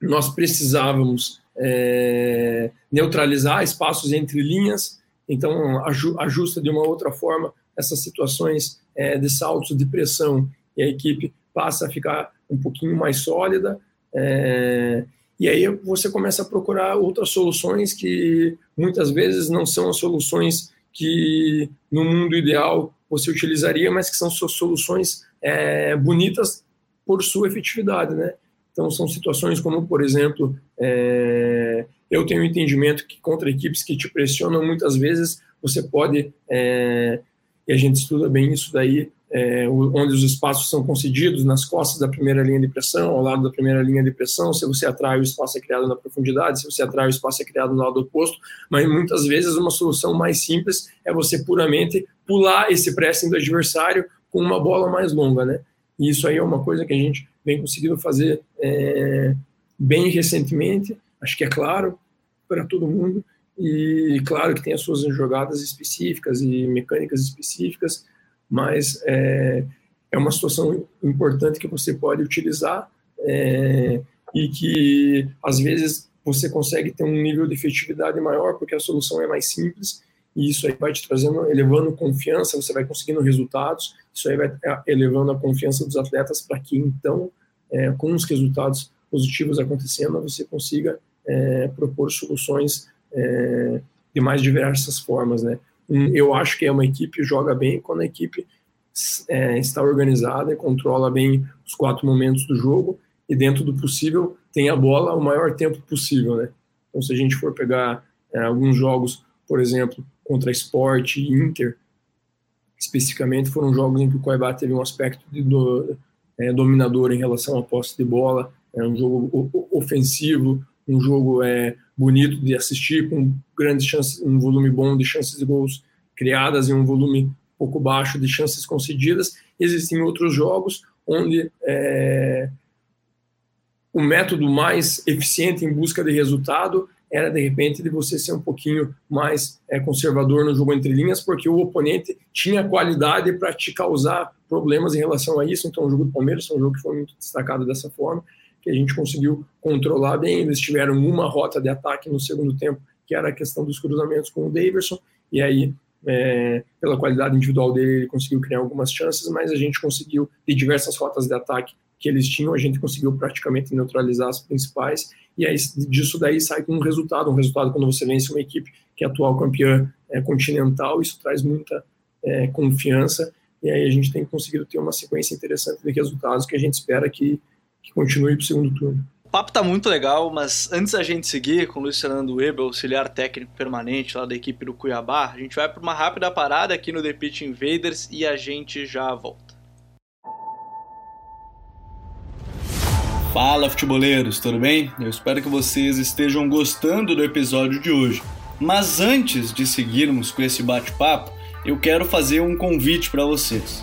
nós precisávamos é, neutralizar espaços entre linhas, então ajusta de uma outra forma essas situações é, de saltos de pressão e a equipe passa a ficar um pouquinho mais sólida. É, e aí você começa a procurar outras soluções que muitas vezes não são as soluções que no mundo ideal você utilizaria, mas que são soluções é, bonitas por sua efetividade, né? Então são situações como, por exemplo, é, eu tenho entendimento que contra equipes que te pressionam muitas vezes você pode é, e a gente estuda bem isso daí é, onde os espaços são concedidos nas costas da primeira linha de pressão, ao lado da primeira linha de pressão. Se você atrai, o espaço é criado na profundidade, se você atrai, o espaço é criado no lado oposto. Mas muitas vezes uma solução mais simples é você puramente pular esse pressing do adversário com uma bola mais longa, né? E isso aí é uma coisa que a gente vem conseguindo fazer é, bem recentemente, acho que é claro para todo mundo, e claro que tem as suas jogadas específicas e mecânicas específicas, mas é, é uma situação importante que você pode utilizar é, e que às vezes você consegue ter um nível de efetividade maior porque a solução é mais simples e isso aí vai te trazendo, elevando confiança, você vai conseguindo resultados, isso aí vai é, elevando a confiança dos atletas para que então, é, com os resultados positivos acontecendo, você consiga é, propor soluções é, de mais diversas formas, né? Eu acho que é uma equipe joga bem quando a equipe é, está organizada e controla bem os quatro momentos do jogo e dentro do possível tem a bola o maior tempo possível, né? Então, se a gente for pegar é, alguns jogos, por exemplo, contra Sport e Inter, especificamente foram jogos em que o Cuiabá teve um aspecto de do, é, dominador em relação à posse de bola, é um jogo ofensivo, um jogo é, bonito de assistir, com grandes chances, um volume bom de chances de gols criadas e um volume pouco baixo de chances concedidas. Existem outros jogos onde é, o método mais eficiente em busca de resultado era de repente de você ser um pouquinho mais é, conservador no jogo entre linhas, porque o oponente tinha qualidade para te causar problemas em relação a isso. Então, o jogo do Palmeiras foi um jogo que foi muito destacado dessa forma que a gente conseguiu controlar bem. Eles tiveram uma rota de ataque no segundo tempo, que era a questão dos cruzamentos com o Daverson, e aí, é, pela qualidade individual dele, ele conseguiu criar algumas chances, mas a gente conseguiu, de diversas rotas de ataque que eles tinham, a gente conseguiu praticamente neutralizar as principais, e aí disso daí sai um resultado, um resultado quando você vence uma equipe que é atual campeã é, continental, isso traz muita é, confiança, e aí a gente tem conseguido ter uma sequência interessante de resultados que a gente espera que que continue para o segundo turno. O papo tá muito legal, mas antes da gente seguir com o Luiz Fernando Weber, auxiliar técnico permanente lá da equipe do Cuiabá, a gente vai para uma rápida parada aqui no The Pitch Invaders e a gente já volta. Fala futeboleiros, tudo bem? Eu espero que vocês estejam gostando do episódio de hoje. Mas antes de seguirmos com esse bate-papo, eu quero fazer um convite para vocês.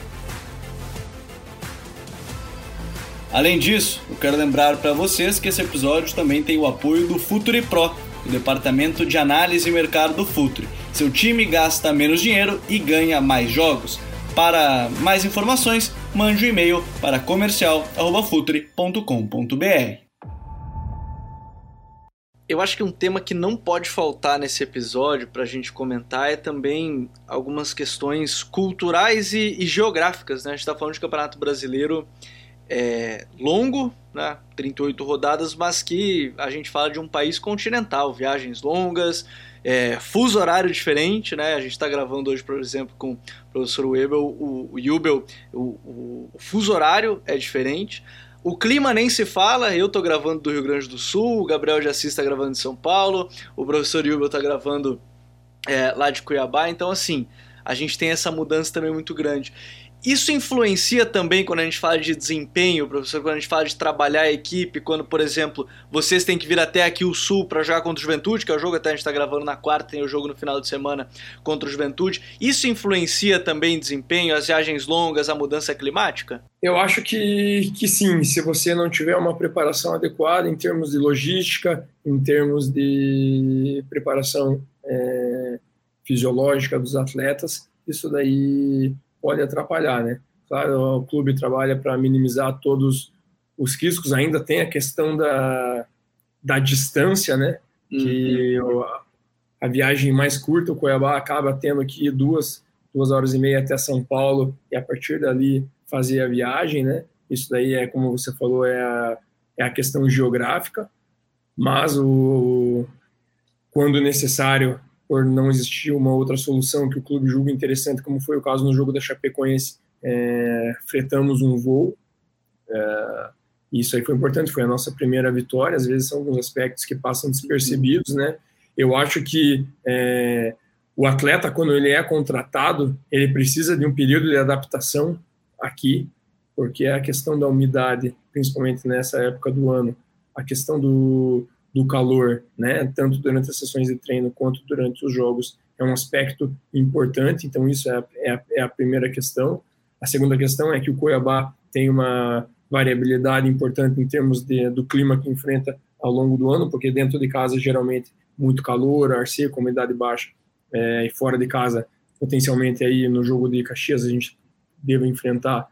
Além disso, eu quero lembrar para vocês que esse episódio também tem o apoio do Futuri Pro, o departamento de análise e mercado do Futuri. Seu time gasta menos dinheiro e ganha mais jogos. Para mais informações, mande um e-mail para comercial@futuri.com.br. Eu acho que um tema que não pode faltar nesse episódio para a gente comentar é também algumas questões culturais e, e geográficas. Né? A gente está falando de Campeonato Brasileiro é, longo, né, 38 rodadas, mas que a gente fala de um país continental, viagens longas, é, fuso horário diferente, né? A gente está gravando hoje, por exemplo, com o professor Webel, o, Jubel, o, o, o, fuso horário é diferente. O clima nem se fala, eu estou gravando do Rio Grande do Sul, o Gabriel de Assis está gravando de São Paulo, o professor Jubel está gravando é, lá de Cuiabá, então assim, a gente tem essa mudança também muito grande. Isso influencia também quando a gente fala de desempenho, professor, quando a gente fala de trabalhar a equipe, quando, por exemplo, vocês têm que vir até aqui o Sul para jogar contra o Juventude, que é o jogo até a gente está gravando na quarta, tem o jogo no final de semana contra o Juventude. Isso influencia também desempenho, as viagens longas, a mudança climática? Eu acho que, que sim, se você não tiver uma preparação adequada em termos de logística, em termos de preparação é, fisiológica dos atletas, isso daí pode atrapalhar, né? Claro, o clube trabalha para minimizar todos os riscos, ainda tem a questão da, da distância, né? Que uhum. a, a viagem mais curta, o Cuiabá acaba tendo aqui duas, duas horas e meia até São Paulo e a partir dali fazer a viagem, né? Isso daí é, como você falou, é a, é a questão geográfica, mas o, quando necessário por não existir uma outra solução que o clube julga interessante, como foi o caso no jogo da Chapecoense, é, fretamos um voo. É, isso aí foi importante, foi a nossa primeira vitória. Às vezes são alguns aspectos que passam despercebidos, né? Eu acho que é, o atleta, quando ele é contratado, ele precisa de um período de adaptação aqui, porque a questão da umidade, principalmente nessa época do ano, a questão do, do calor, né, tanto durante as sessões de treino quanto durante os jogos, é um aspecto importante, então isso é, é, é a primeira questão. A segunda questão é que o Cuiabá tem uma variabilidade importante em termos de, do clima que enfrenta ao longo do ano, porque dentro de casa geralmente muito calor, ar seco, umidade baixa, é, e fora de casa potencialmente aí no jogo de Caxias a gente deve enfrentar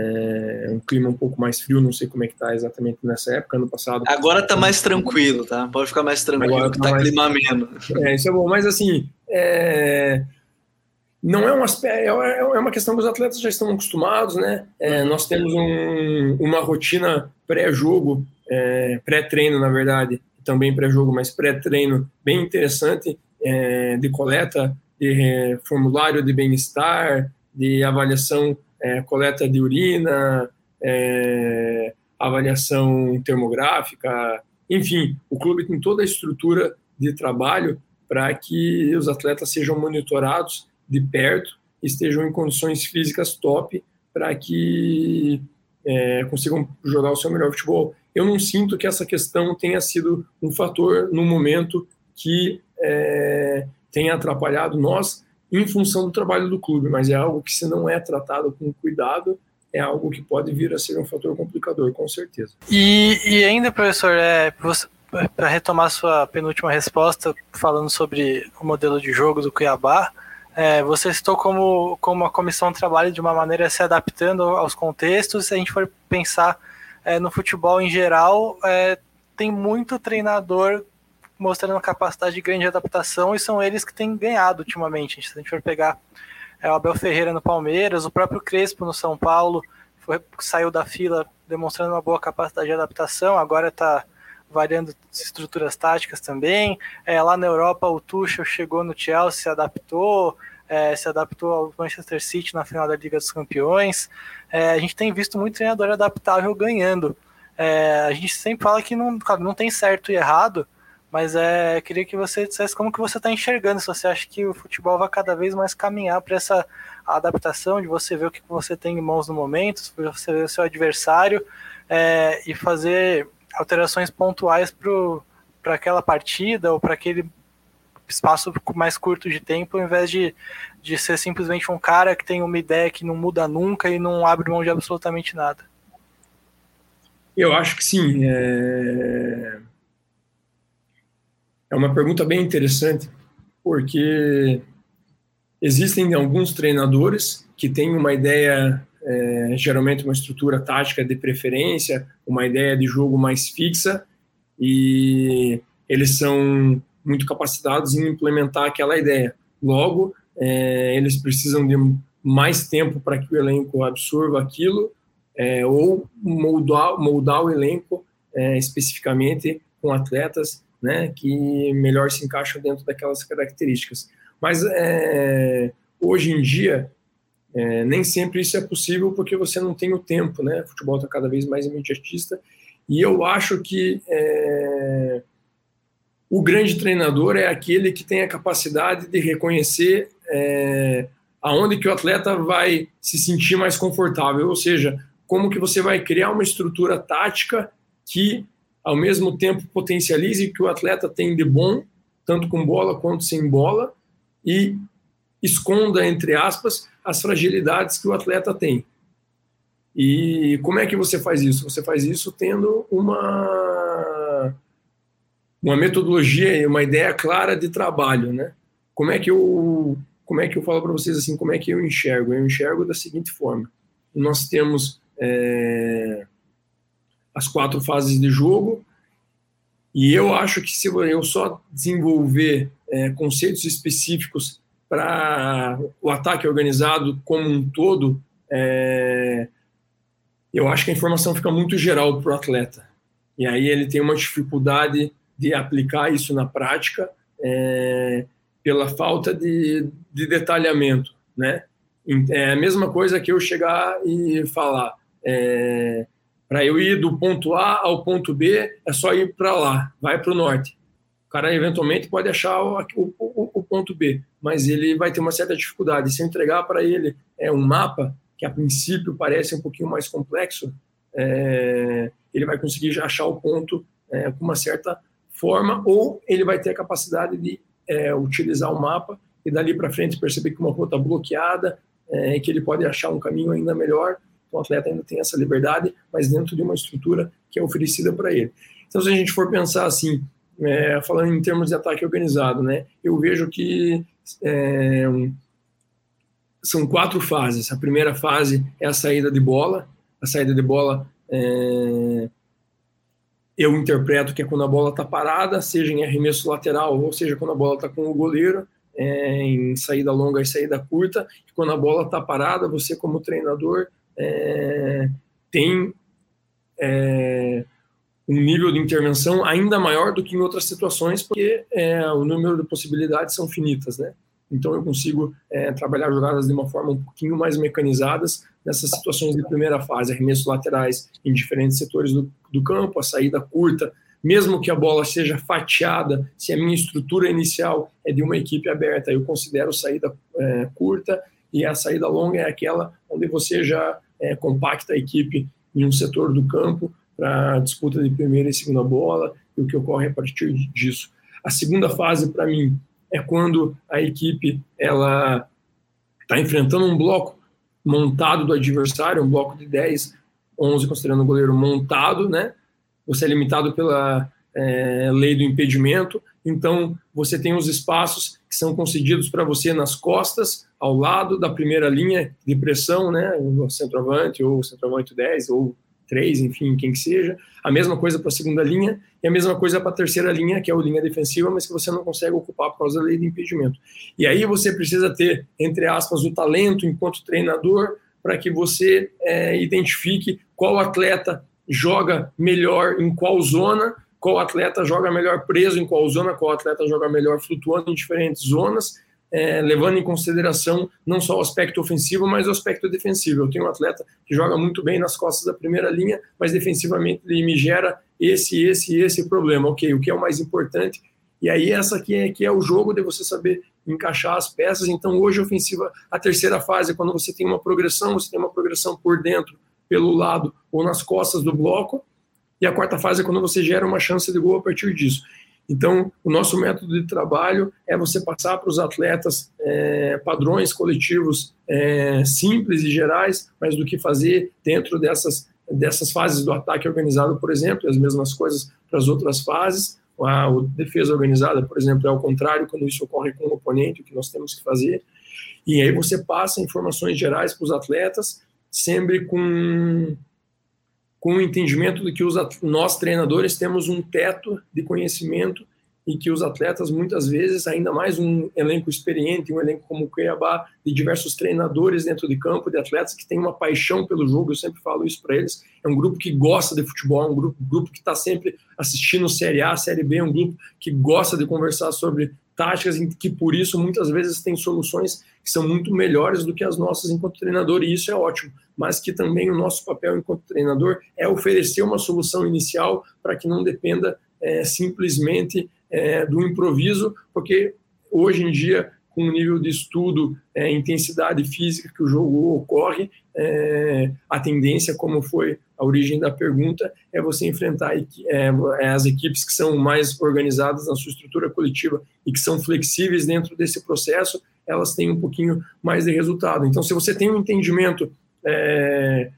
é, um clima um pouco mais frio, não sei como é que tá exatamente nessa época, ano passado. Agora tá mais tranquilo, tá? Pode ficar mais tranquilo, Agora que tá, tá mais... clima menos. É, isso é bom, mas assim, é... não é um aspecto, é, é, é uma questão que os atletas já estão acostumados, né? É, nós temos um, uma rotina pré-jogo, é, pré-treino, na verdade, também pré-jogo, mas pré-treino bem interessante, de coleta de formulário de bem-estar, de avaliação é, coleta de urina, é, avaliação termográfica, enfim, o clube tem toda a estrutura de trabalho para que os atletas sejam monitorados de perto, estejam em condições físicas top para que é, consigam jogar o seu melhor futebol. Eu não sinto que essa questão tenha sido um fator no momento que é, tenha atrapalhado nós em função do trabalho do clube, mas é algo que, se não é tratado com cuidado, é algo que pode vir a ser um fator complicador, com certeza. E, e ainda, professor, é, para retomar sua penúltima resposta, falando sobre o modelo de jogo do Cuiabá, é, você citou como, como a comissão trabalha de uma maneira se adaptando aos contextos. Se a gente for pensar é, no futebol em geral, é, tem muito treinador mostrando capacidade de grande adaptação e são eles que têm ganhado ultimamente. Se a gente for pegar é, o Abel Ferreira no Palmeiras, o próprio Crespo no São Paulo, foi, saiu da fila demonstrando uma boa capacidade de adaptação, agora está variando estruturas táticas também. É, lá na Europa, o Tuchel chegou no Chelsea, se adaptou, é, se adaptou ao Manchester City na final da Liga dos Campeões. É, a gente tem visto muito treinador adaptável ganhando. É, a gente sempre fala que não, não tem certo e errado, mas é, queria que você dissesse como que você está enxergando, se você acha que o futebol vai cada vez mais caminhar para essa adaptação, de você ver o que você tem em mãos no momento, você ver o seu adversário é, e fazer alterações pontuais para aquela partida ou para aquele espaço mais curto de tempo, ao invés de, de ser simplesmente um cara que tem uma ideia que não muda nunca e não abre mão de absolutamente nada. Eu acho que sim. É é uma pergunta bem interessante, porque existem alguns treinadores que têm uma ideia, é, geralmente uma estrutura tática de preferência, uma ideia de jogo mais fixa, e eles são muito capacitados em implementar aquela ideia. Logo, é, eles precisam de mais tempo para que o elenco absorva aquilo, é, ou moldar, moldar o elenco é, especificamente com atletas né, que melhor se encaixam dentro daquelas características. Mas é, hoje em dia, é, nem sempre isso é possível porque você não tem o tempo, né? O futebol está cada vez mais imediatista e eu acho que é, o grande treinador é aquele que tem a capacidade de reconhecer é, aonde que o atleta vai se sentir mais confortável, ou seja, como que você vai criar uma estrutura tática que ao mesmo tempo potencialize o que o atleta tem de bom, tanto com bola quanto sem bola, e esconda, entre aspas, as fragilidades que o atleta tem. E como é que você faz isso? Você faz isso tendo uma, uma metodologia, uma ideia clara de trabalho, né? Como é que eu, como é que eu falo para vocês assim, como é que eu enxergo? Eu enxergo da seguinte forma: nós temos é, as quatro fases de jogo. E eu acho que se eu só desenvolver é, conceitos específicos para o ataque organizado como um todo, é, eu acho que a informação fica muito geral para o atleta. E aí ele tem uma dificuldade de aplicar isso na prática é, pela falta de, de detalhamento, né? É a mesma coisa que eu chegar e falar, é, para eu ir do ponto A ao ponto B, é só ir para lá, vai para o norte. O cara eventualmente pode achar o, o, o, ponto B, mas ele vai ter uma certa dificuldade. Se eu entregar para ele é um mapa, que a princípio parece um pouquinho mais complexo, é, ele vai conseguir achar o ponto é, com uma certa forma, ou ele vai ter a capacidade de é, utilizar o mapa e dali para frente perceber que uma está bloqueada, é, que ele pode achar um caminho ainda melhor. Então, o atleta ainda tem essa liberdade, mas dentro de uma estrutura que é oferecida para ele. Então, se a gente for pensar assim, é, falando em termos de ataque organizado, né, eu vejo que é, são quatro fases. A primeira fase é a saída de bola. A saída de bola é, eu interpreto que é quando a bola está parada, seja em arremesso lateral, ou seja, quando a bola está com o goleiro, é, em saída longa e saída curta. E quando a bola está parada, você, como treinador, é, tem é, um nível de intervenção ainda maior do que em outras situações, porque é, o número de possibilidades são finitas, né? Então eu consigo é, trabalhar jogadas de uma forma um pouquinho mais mecanizadas nessas situações de primeira fase, arremessos laterais em diferentes setores do, do campo, a saída curta, mesmo que a bola seja fatiada, se a minha estrutura inicial é de uma equipe aberta, eu considero saída é, curta e a saída longa é aquela onde você já é, compacta a equipe em um setor do campo para disputa de primeira e segunda bola e o que ocorre a partir disso. A segunda fase, para mim, é quando a equipe ela está enfrentando um bloco montado do adversário, um bloco de 10, 11, considerando o goleiro montado, né? Você é limitado pela é, lei do impedimento, então você tem os espaços que são concedidos para você nas costas, ao lado da primeira linha de pressão, né? O centroavante ou centroavante 10 ou três, enfim, quem que seja. A mesma coisa para a segunda linha e a mesma coisa para a terceira linha, que é a linha defensiva, mas que você não consegue ocupar por causa da lei de impedimento. E aí você precisa ter, entre aspas, o talento enquanto treinador para que você é, identifique qual atleta joga melhor em qual zona, qual atleta joga melhor preso em qual zona, qual atleta joga melhor flutuando em diferentes zonas é, levando em consideração não só o aspecto ofensivo, mas o aspecto defensivo. Eu tenho um atleta que joga muito bem nas costas da primeira linha, mas defensivamente ele me gera esse, esse esse problema. Ok, o que é o mais importante? E aí essa aqui é, que é o jogo de você saber encaixar as peças. Então hoje ofensiva, a terceira fase é quando você tem uma progressão, você tem uma progressão por dentro, pelo lado ou nas costas do bloco. E a quarta fase é quando você gera uma chance de gol a partir disso. Então, o nosso método de trabalho é você passar para os atletas é, padrões coletivos é, simples e gerais, mas do que fazer dentro dessas, dessas fases do ataque organizado, por exemplo, e as mesmas coisas para as outras fases. A, a defesa organizada, por exemplo, é ao contrário, quando isso ocorre com o oponente, o que nós temos que fazer. E aí você passa informações gerais para os atletas, sempre com com o entendimento de que os, nós treinadores temos um teto de conhecimento e que os atletas muitas vezes, ainda mais um elenco experiente, um elenco como o Cuiabá, de diversos treinadores dentro de campo, de atletas que têm uma paixão pelo jogo, eu sempre falo isso para eles, é um grupo que gosta de futebol, é um grupo, grupo que está sempre assistindo Série A, Série B, é um grupo que gosta de conversar sobre táticas, que por isso muitas vezes tem soluções que são muito melhores do que as nossas enquanto treinador, e isso é ótimo, mas que também o nosso papel enquanto treinador é oferecer uma solução inicial para que não dependa é, simplesmente é, do improviso, porque hoje em dia, com o nível de estudo, é, intensidade física que o jogo ocorre, é, a tendência, como foi a origem da pergunta, é você enfrentar é, é, as equipes que são mais organizadas na sua estrutura coletiva e que são flexíveis dentro desse processo, elas têm um pouquinho mais de resultado. Então, se você tem um entendimento é,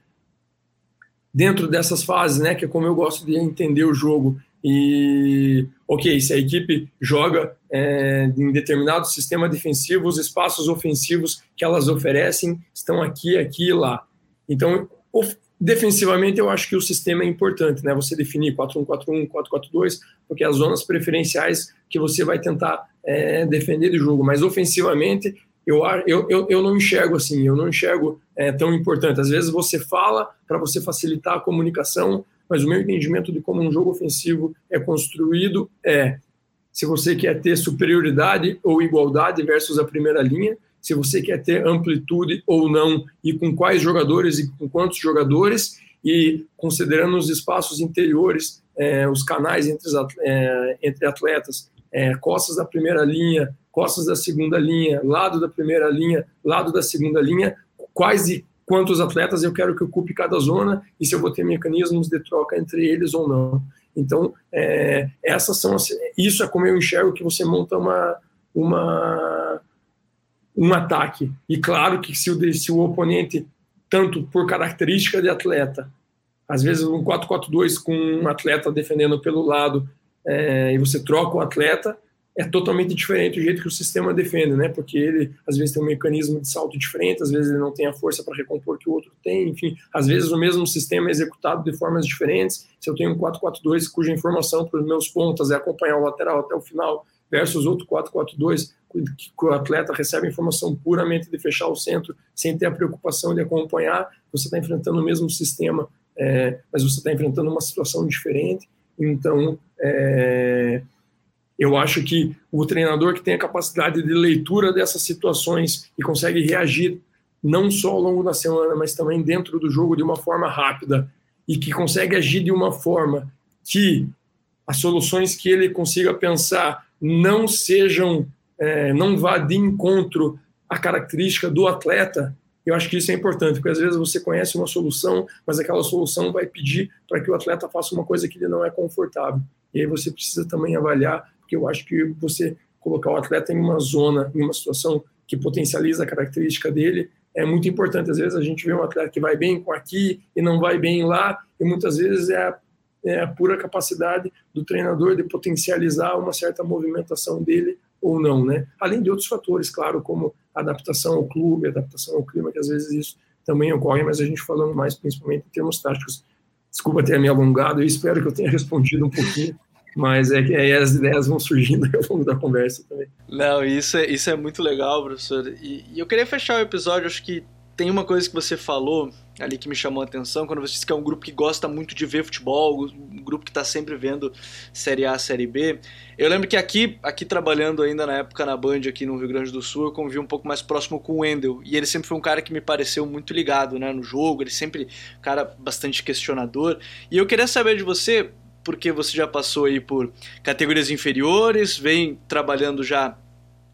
dentro dessas fases, né, que é como eu gosto de entender o jogo, e, ok, se a equipe joga é, em determinado sistema defensivo, os espaços ofensivos que elas oferecem estão aqui, aqui e lá. Então, defensivamente, eu acho que o sistema é importante, né? Você definir 4-1-4-1, 4-4-2, porque as zonas preferenciais que você vai tentar é, defender do jogo. Mas ofensivamente, eu, eu, eu, eu não enxergo assim, eu não enxergo é, tão importante. Às vezes você fala para você facilitar a comunicação, mas o meu entendimento de como um jogo ofensivo é construído é se você quer ter superioridade ou igualdade versus a primeira linha, se você quer ter amplitude ou não, e com quais jogadores e com quantos jogadores, e considerando os espaços interiores, é, os canais entre, é, entre atletas, é, costas da primeira linha, costas da segunda linha, lado da primeira linha, lado da segunda linha, quais e quantos atletas eu quero que ocupe cada zona e se eu vou ter mecanismos de troca entre eles ou não. Então, é, essas são as, isso é como eu enxergo que você monta uma, uma um ataque. E claro que se o, se o oponente, tanto por característica de atleta, às vezes um 4-4-2 com um atleta defendendo pelo lado é, e você troca o atleta, é totalmente diferente do jeito que o sistema defende, né? Porque ele às vezes tem um mecanismo de salto diferente, às vezes ele não tem a força para recompor que o outro tem, enfim, às vezes o mesmo sistema é executado de formas diferentes. Se eu tenho um 4-4-2 cuja informação para os meus pontas é acompanhar o lateral até o final, versus outro 4-4-2 que o atleta recebe informação puramente de fechar o centro sem ter a preocupação de acompanhar, você está enfrentando o mesmo sistema, é, mas você está enfrentando uma situação diferente. Então, é, eu acho que o treinador que tem a capacidade de leitura dessas situações e consegue reagir não só ao longo da semana, mas também dentro do jogo de uma forma rápida e que consegue agir de uma forma que as soluções que ele consiga pensar não sejam, é, não vá de encontro à característica do atleta, eu acho que isso é importante, porque às vezes você conhece uma solução, mas aquela solução vai pedir para que o atleta faça uma coisa que ele não é confortável. E aí você precisa também avaliar porque eu acho que você colocar o atleta em uma zona, em uma situação que potencializa a característica dele, é muito importante. Às vezes a gente vê um atleta que vai bem com aqui e não vai bem lá, e muitas vezes é a, é a pura capacidade do treinador de potencializar uma certa movimentação dele ou não, né? Além de outros fatores, claro, como adaptação ao clube, adaptação ao clima, que às vezes isso também ocorre, mas a gente falando mais principalmente em termos táticos. Desculpa ter me alongado, eu espero que eu tenha respondido um pouquinho mas é que aí as ideias vão surgindo ao longo da conversa também. Não, isso é, isso é muito legal, professor. E, e eu queria fechar o episódio, acho que tem uma coisa que você falou ali que me chamou a atenção, quando você disse que é um grupo que gosta muito de ver futebol, um grupo que está sempre vendo Série A, Série B. Eu lembro que aqui, aqui trabalhando ainda na época na Band, aqui no Rio Grande do Sul, eu convivi um pouco mais próximo com o Wendel, e ele sempre foi um cara que me pareceu muito ligado né, no jogo, ele sempre cara bastante questionador. E eu queria saber de você, porque você já passou aí por categorias inferiores, vem trabalhando já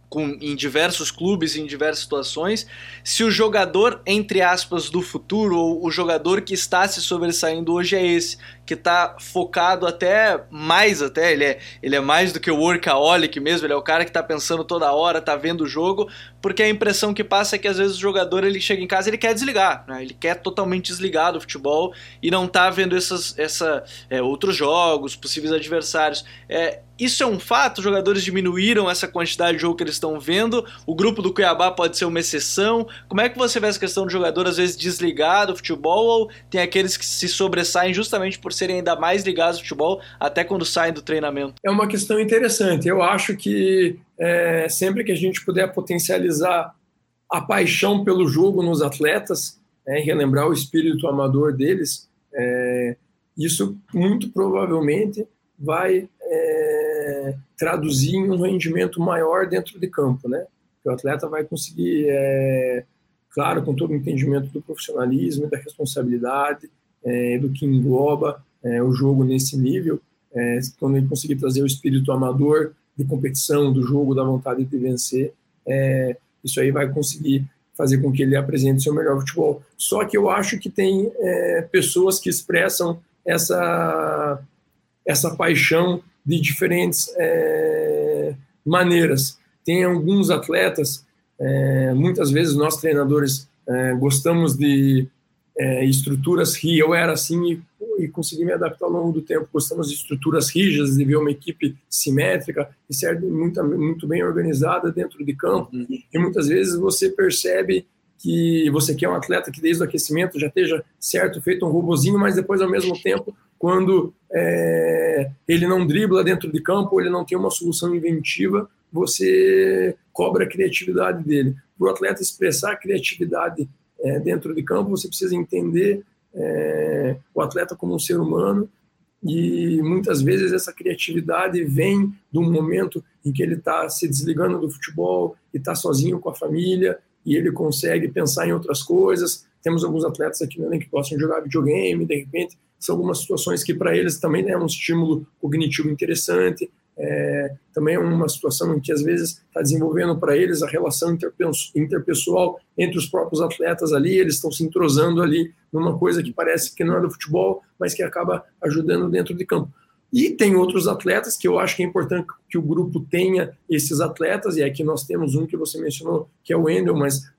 com, em diversos clubes, em diversas situações, se o jogador, entre aspas, do futuro, ou o jogador que está se sobressaindo hoje é esse, que está focado até mais até, ele é, ele é mais do que o workaholic mesmo, ele é o cara que está pensando toda hora, está vendo o jogo, porque a impressão que passa é que às vezes o jogador ele chega em casa ele quer desligar, né? ele quer totalmente desligar do futebol e não está vendo essas, essa, é, outros jogos, possíveis adversários. É, isso é um fato, os jogadores diminuíram essa quantidade de jogo que eles estão vendo, o grupo do Cuiabá pode ser uma exceção. Como é que você vê essa questão do jogador às vezes desligar do futebol ou tem aqueles que se sobressaem justamente por serem ainda mais ligados ao futebol até quando saem do treinamento? É uma questão interessante. Eu acho que é, sempre que a gente puder potencializar a paixão pelo jogo nos atletas, é, relembrar o espírito amador deles, é, isso muito provavelmente vai é, traduzir em um rendimento maior dentro de campo, né? Que o atleta vai conseguir, é, claro, com todo o entendimento do profissionalismo, da responsabilidade, é, do que engloba é, o jogo nesse nível, é, quando ele conseguir trazer o espírito amador de competição, do jogo, da vontade de vencer, é, isso aí vai conseguir fazer com que ele apresente seu melhor futebol. Só que eu acho que tem é, pessoas que expressam essa, essa paixão de diferentes é, maneiras. Tem alguns atletas, é, muitas vezes nós treinadores gostamos de é, estruturas rígidas. Eu era assim e, e, consegui me adaptar ao longo do tempo. Gostamos de estruturas rígidas, de ver uma equipe simétrica e serve muito, muito bem organizada dentro de campo. Uhum. E muitas vezes você percebe que você quer um atleta que desde o aquecimento já esteja certo, feito um robozinho, mas depois, ao mesmo tempo, quando é, ele não dribla dentro de campo, ele não tem uma solução inventiva, você cobra a criatividade dele. Para o atleta expressar a criatividade é, dentro de campo, você precisa entender é, o atleta como um ser humano e muitas vezes essa criatividade vem de um momento em que ele está se desligando do futebol e está sozinho com a família e ele consegue pensar em outras coisas. Temos alguns atletas aqui no que gostam de jogar videogame, de repente são algumas situações que para eles também é um estímulo cognitivo interessante. É, também é uma situação em que às vezes está desenvolvendo para eles a relação interpessoal entre os próprios atletas ali, eles estão se entrosando ali numa coisa que parece que não é do futebol, mas que acaba ajudando dentro de campo. E tem outros atletas que eu acho que é importante que o grupo tenha esses atletas, e aqui nós temos um que você mencionou, que é o Wendel, mas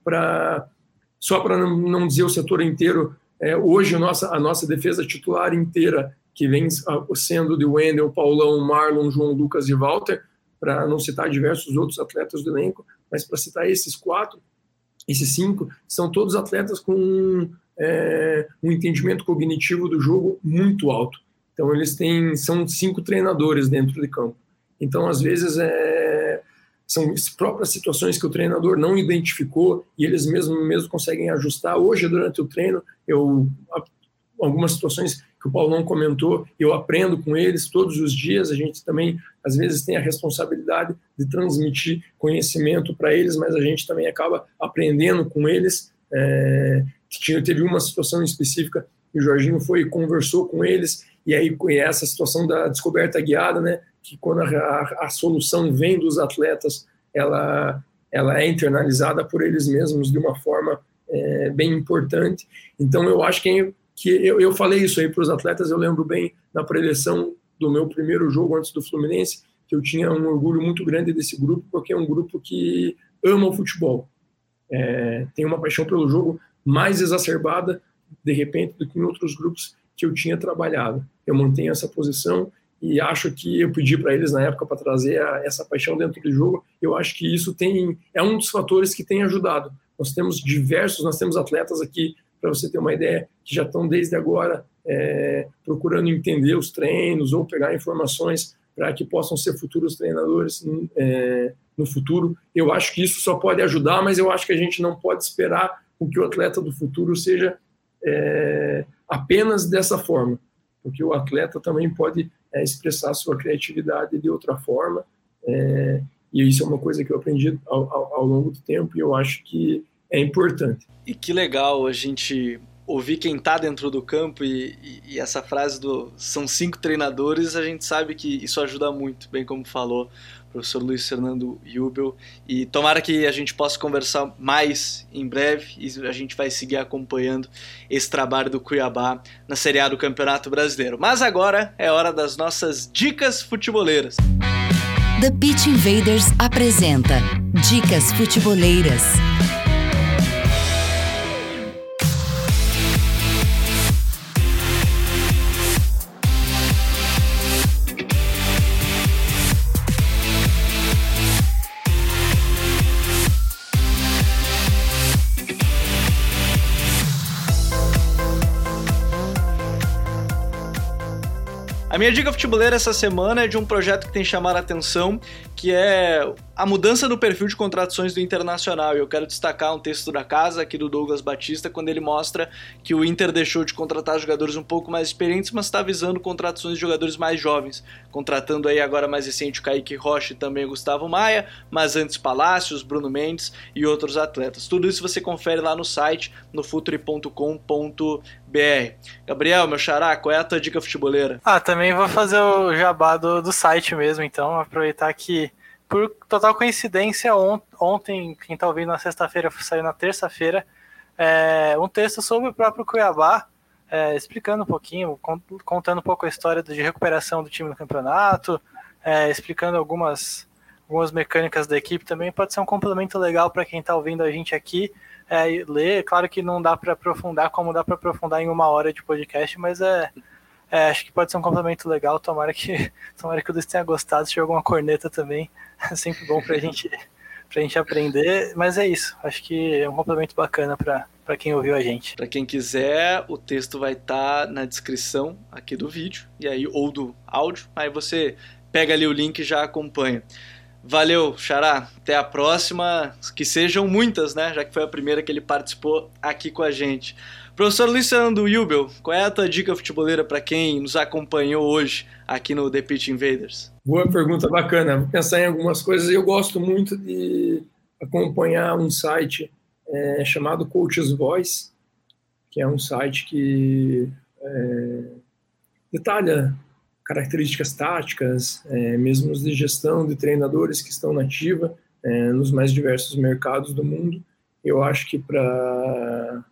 só para não dizer o setor inteiro, é, hoje a nossa, a nossa defesa titular inteira, que vem sendo de Wendel, Paulão, Marlon, João Lucas e Walter, para não citar diversos outros atletas do elenco, mas para citar esses quatro, esses cinco, são todos atletas com é, um entendimento cognitivo do jogo muito alto. Então eles têm, são cinco treinadores dentro de campo. Então às vezes é, são próprias situações que o treinador não identificou e eles mesmo mesmo conseguem ajustar. Hoje durante o treino eu algumas situações que o Paulo não comentou, eu aprendo com eles todos os dias. A gente também, às vezes, tem a responsabilidade de transmitir conhecimento para eles, mas a gente também acaba aprendendo com eles. É, teve uma situação específica que o Jorginho foi e conversou com eles, e aí essa situação da descoberta guiada, né, que quando a, a, a solução vem dos atletas, ela, ela é internalizada por eles mesmos de uma forma é, bem importante. Então, eu acho que é que eu, eu falei isso aí para os atletas, eu lembro bem na preleção do meu primeiro jogo antes do Fluminense, que eu tinha um orgulho muito grande desse grupo, porque é um grupo que ama o futebol. É, tem uma paixão pelo jogo mais exacerbada, de repente, do que em outros grupos que eu tinha trabalhado. Eu mantenho essa posição e acho que eu pedi para eles na época para trazer a, essa paixão dentro do jogo. Eu acho que isso tem é um dos fatores que tem ajudado. Nós temos diversos, nós temos atletas aqui para você ter uma ideia, que já estão desde agora é, procurando entender os treinos ou pegar informações para que possam ser futuros treinadores é, no futuro. Eu acho que isso só pode ajudar, mas eu acho que a gente não pode esperar com que o atleta do futuro seja é, apenas dessa forma, porque o atleta também pode é, expressar sua criatividade de outra forma, é, e isso é uma coisa que eu aprendi ao, ao, ao longo do tempo, e eu acho que é importante. E que legal a gente ouvir quem está dentro do campo e, e, e, essa frase do são cinco treinadores, a gente sabe que isso ajuda muito, bem como falou o professor Luiz Fernando Jubel. E tomara que a gente possa conversar mais em breve e a gente vai seguir acompanhando esse trabalho do Cuiabá na Série A do Campeonato Brasileiro. Mas agora é hora das nossas dicas futeboleiras. The Pitch Invaders apresenta Dicas Futeboleiras. A minha dica futebolera essa semana é de um projeto que tem chamado a atenção, que é a mudança no perfil de contratações do Internacional. Eu quero destacar um texto da casa aqui do Douglas Batista, quando ele mostra que o Inter deixou de contratar jogadores um pouco mais experientes, mas está visando contratações de jogadores mais jovens, contratando aí agora mais recente o Kaique Rocha e também o Gustavo Maia, mas antes Palácios, Bruno Mendes e outros atletas. Tudo isso você confere lá no site, no futre.com.br. Gabriel, meu xará, qual é a tua dica futeboleira? Ah, também vou fazer o jabá do, do site mesmo, então, aproveitar que por total coincidência, on, ontem, quem está ouvindo na sexta-feira, saiu na terça-feira, é, um texto sobre o próprio Cuiabá, é, explicando um pouquinho, contando um pouco a história de recuperação do time no campeonato, é, explicando algumas, algumas mecânicas da equipe também. Pode ser um complemento legal para quem está ouvindo a gente aqui é, ler. Claro que não dá para aprofundar como dá para aprofundar em uma hora de podcast, mas é, é, acho que pode ser um complemento legal. Tomara que, tomara que o Luiz tenha gostado. Se tiver alguma corneta também, é sempre bom para gente, a gente aprender. Mas é isso. Acho que é um complemento bacana para quem ouviu a gente. Para quem quiser, o texto vai estar tá na descrição aqui do vídeo e aí ou do áudio. Aí você pega ali o link e já acompanha. Valeu, Xará. Até a próxima. Que sejam muitas, né? Já que foi a primeira que ele participou aqui com a gente. Professor Luciano Yubel, qual é a tua dica futeboleira para quem nos acompanhou hoje aqui no The Pitch Invaders? Boa pergunta, bacana. Vou pensar em algumas coisas. Eu gosto muito de acompanhar um site é, chamado Coach's Voice, que é um site que é, detalha características táticas, é, mesmo de gestão de treinadores que estão na ativa é, nos mais diversos mercados do mundo. Eu acho que para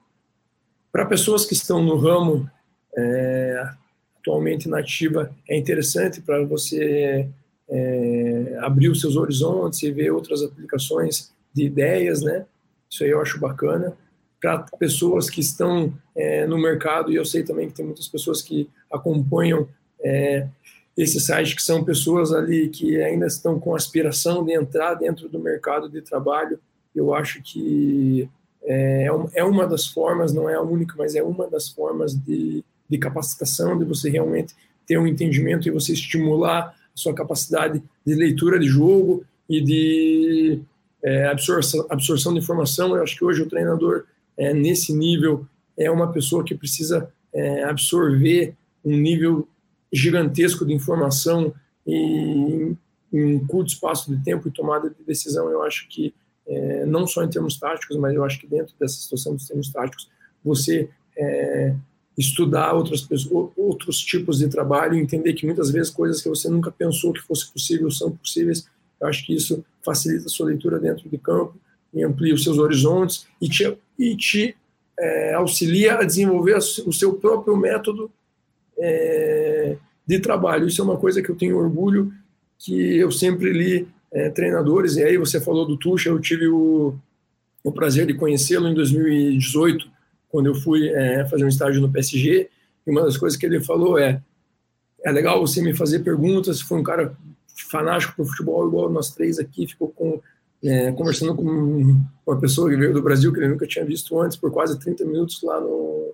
para pessoas que estão no ramo é, atualmente nativa é interessante para você é, abrir os seus horizontes e ver outras aplicações de ideias, né? Isso aí eu acho bacana. Para pessoas que estão é, no mercado, e eu sei também que tem muitas pessoas que acompanham é, esse site, que são pessoas ali que ainda estão com aspiração de entrar dentro do mercado de trabalho, eu acho que é, é uma das formas, não é a única, mas é uma das formas de, de capacitação, de você realmente ter um entendimento e você estimular a sua capacidade de leitura de jogo e de é, absorção, absorção de informação. Eu acho que hoje o treinador, é, nesse nível, é uma pessoa que precisa é, absorver um nível gigantesco de informação e em um curto espaço de tempo e tomada de decisão. Eu acho que, é, não só em termos táticos, mas eu acho que dentro dessa situação dos termos táticos, você é, estudar outras pessoas, outros tipos de trabalho, entender que muitas vezes coisas que você nunca pensou que fosse possível são possíveis. Eu acho que isso facilita a sua leitura dentro de campo e amplia os seus horizontes e te, e te é, auxilia a desenvolver o seu próprio método é, de trabalho. Isso é uma coisa que eu tenho orgulho, que eu sempre li é, treinadores, e aí você falou do Tuchel, eu tive o, o prazer de conhecê-lo em 2018, quando eu fui é, fazer um estágio no PSG, e uma das coisas que ele falou é é legal você me fazer perguntas, foi um cara fanático para o futebol, igual nós três aqui, ficou com, é, conversando com uma pessoa que veio do Brasil, que ele nunca tinha visto antes, por quase 30 minutos lá no,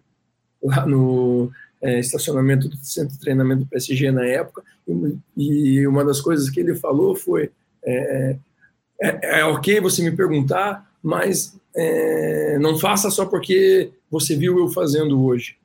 lá no é, estacionamento do centro de treinamento do PSG na época, e, e, uma das coisas que ele falou foi: é, é, é ok você me perguntar, mas é, não faça só porque você viu eu fazendo hoje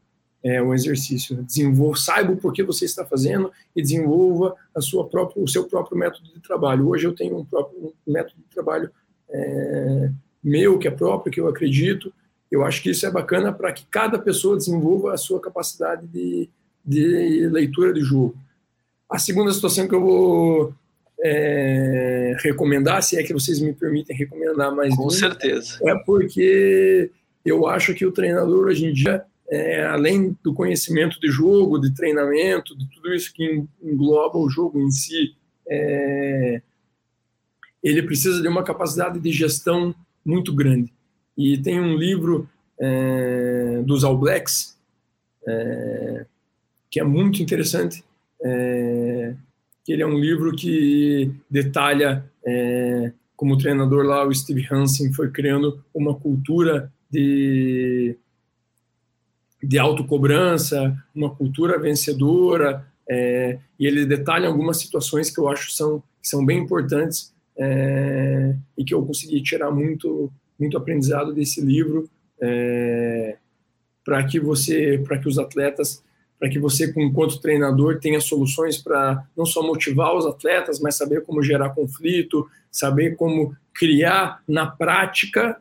é, um exercício. Desenvolva, saiba o porquê você está fazendo e desenvolva a sua própria, o seu próprio método de trabalho. Hoje eu tenho um próprio método de trabalho é, meu, que é próprio, que eu acredito, eu acho que isso é bacana para que cada pessoa desenvolva a sua capacidade de, de leitura de jogo. A segunda situação que eu vou é, recomendar, se é que vocês me permitem recomendar mais Com certeza. É porque eu acho que o treinador hoje em dia, é, além do conhecimento de jogo, de treinamento, de tudo isso que engloba o jogo em si, é, ele precisa de uma capacidade de gestão muito grande. E tem um livro é, dos All Blacks é, que é muito interessante. É, que ele é um livro que detalha é, como o treinador lá, o Steve Hansen, foi criando uma cultura de, de autocobrança, uma cultura vencedora, é, e ele detalha algumas situações que eu acho são, são bem importantes é, e que eu consegui tirar muito muito aprendizado desse livro é, para que você, para que os atletas, para que você, enquanto treinador, tenha soluções para não só motivar os atletas, mas saber como gerar conflito, saber como criar na prática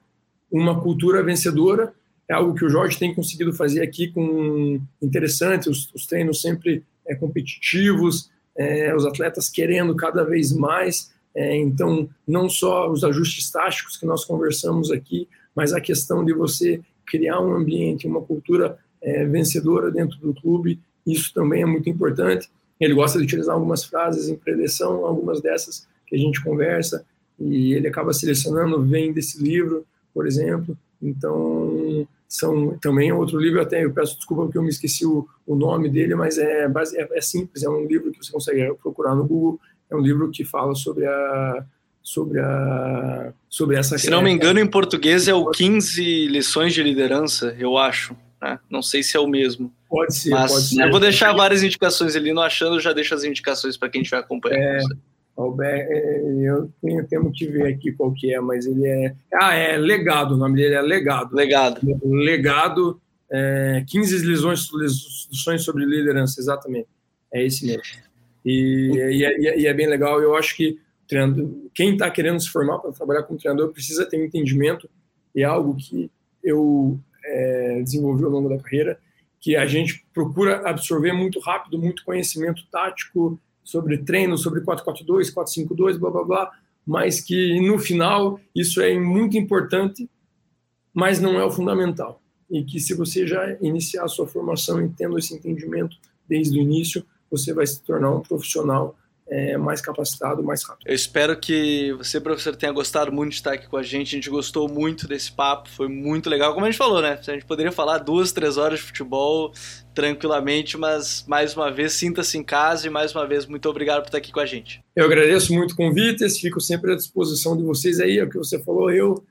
uma cultura vencedora. É algo que o Jorge tem conseguido fazer aqui com interessante, os, os treinos sempre é, competitivos, é, os atletas querendo cada vez mais é, então, não só os ajustes táticos que nós conversamos aqui, mas a questão de você criar um ambiente, uma cultura é, vencedora dentro do clube, isso também é muito importante. Ele gosta de utilizar algumas frases em preleção, algumas dessas que a gente conversa, e ele acaba selecionando, vem desse livro, por exemplo. Então, são também é outro livro, até eu peço desculpa porque eu me esqueci o, o nome dele, mas é, é, é simples, é um livro que você consegue procurar no Google, é um livro que fala sobre a sobre a sobre essa Se não me engano em português é o 15 lições de liderança, eu acho, né? Não sei se é o mesmo. Pode ser, mas pode ser. Eu vou deixar várias indicações ali, não achando, já deixo as indicações para quem estiver acompanhando. É, Albert, é, eu tenho, que ver aqui qual que é, mas ele é. Ah, é Legado, o nome dele é Legado. Legado. Legado, é, 15 lições, lições sobre liderança, exatamente. É esse mesmo. E, e, é, e, é, bem legal. Eu acho que quem está querendo se formar para trabalhar como treinador precisa ter um entendimento, e é algo que eu é, desenvolvi ao longo da carreira, que a gente procura absorver muito rápido, muito conhecimento tático sobre treino, sobre 442, 452, blá blá blá, mas que no final isso é muito importante, mas não é o fundamental. E que se você já iniciar a sua formação e tendo esse entendimento desde o início, você vai se tornar um profissional é, mais capacitado, mais rápido. Eu espero que você, professor, tenha gostado muito de estar aqui com a gente. A gente gostou muito desse papo, foi muito legal. Como a gente falou, né? A gente poderia falar duas, três horas de futebol tranquilamente, mas mais uma vez, sinta-se em casa e mais uma vez, muito obrigado por estar aqui com a gente. Eu agradeço muito o convite, fico sempre à disposição de vocês aí. É o que você falou, eu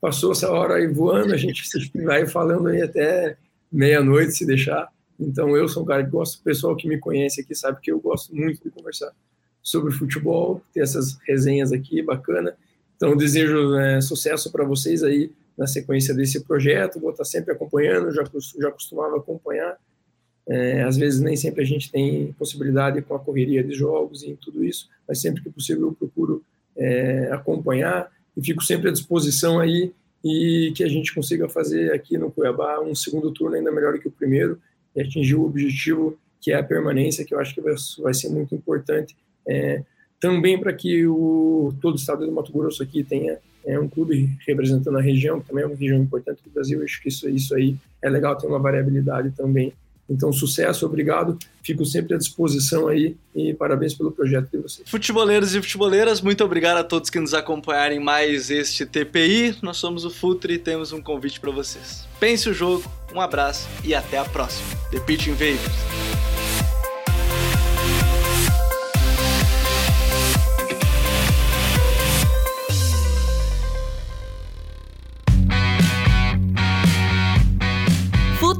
passou essa hora aí voando, a gente vai falando aí até meia-noite, se deixar. Então, eu sou um cara que gosto, o pessoal que me conhece aqui sabe que eu gosto muito de conversar sobre futebol, ter essas resenhas aqui, bacana. Então, desejo é, sucesso para vocês aí na sequência desse projeto. Vou estar sempre acompanhando, já, já costumava acompanhar. É, às vezes, nem sempre a gente tem possibilidade com a correria de jogos e tudo isso, mas sempre que possível eu procuro é, acompanhar e fico sempre à disposição aí e que a gente consiga fazer aqui no Cuiabá um segundo turno ainda melhor que o primeiro e atingir o objetivo que é a permanência, que eu acho que vai, vai ser muito importante é, também para que o, todo o estado do Mato Grosso aqui tenha é, um clube representando a região, que também é uma região importante do Brasil. Acho que isso, isso aí é legal, tem uma variabilidade também. Então, sucesso, obrigado. Fico sempre à disposição aí e parabéns pelo projeto de vocês. Futeboleiros e futeboleiras, muito obrigado a todos que nos acompanharem mais este TPI. Nós somos o Futre e temos um convite para vocês. Pense o jogo, um abraço e até a próxima. The Pitch Invaders.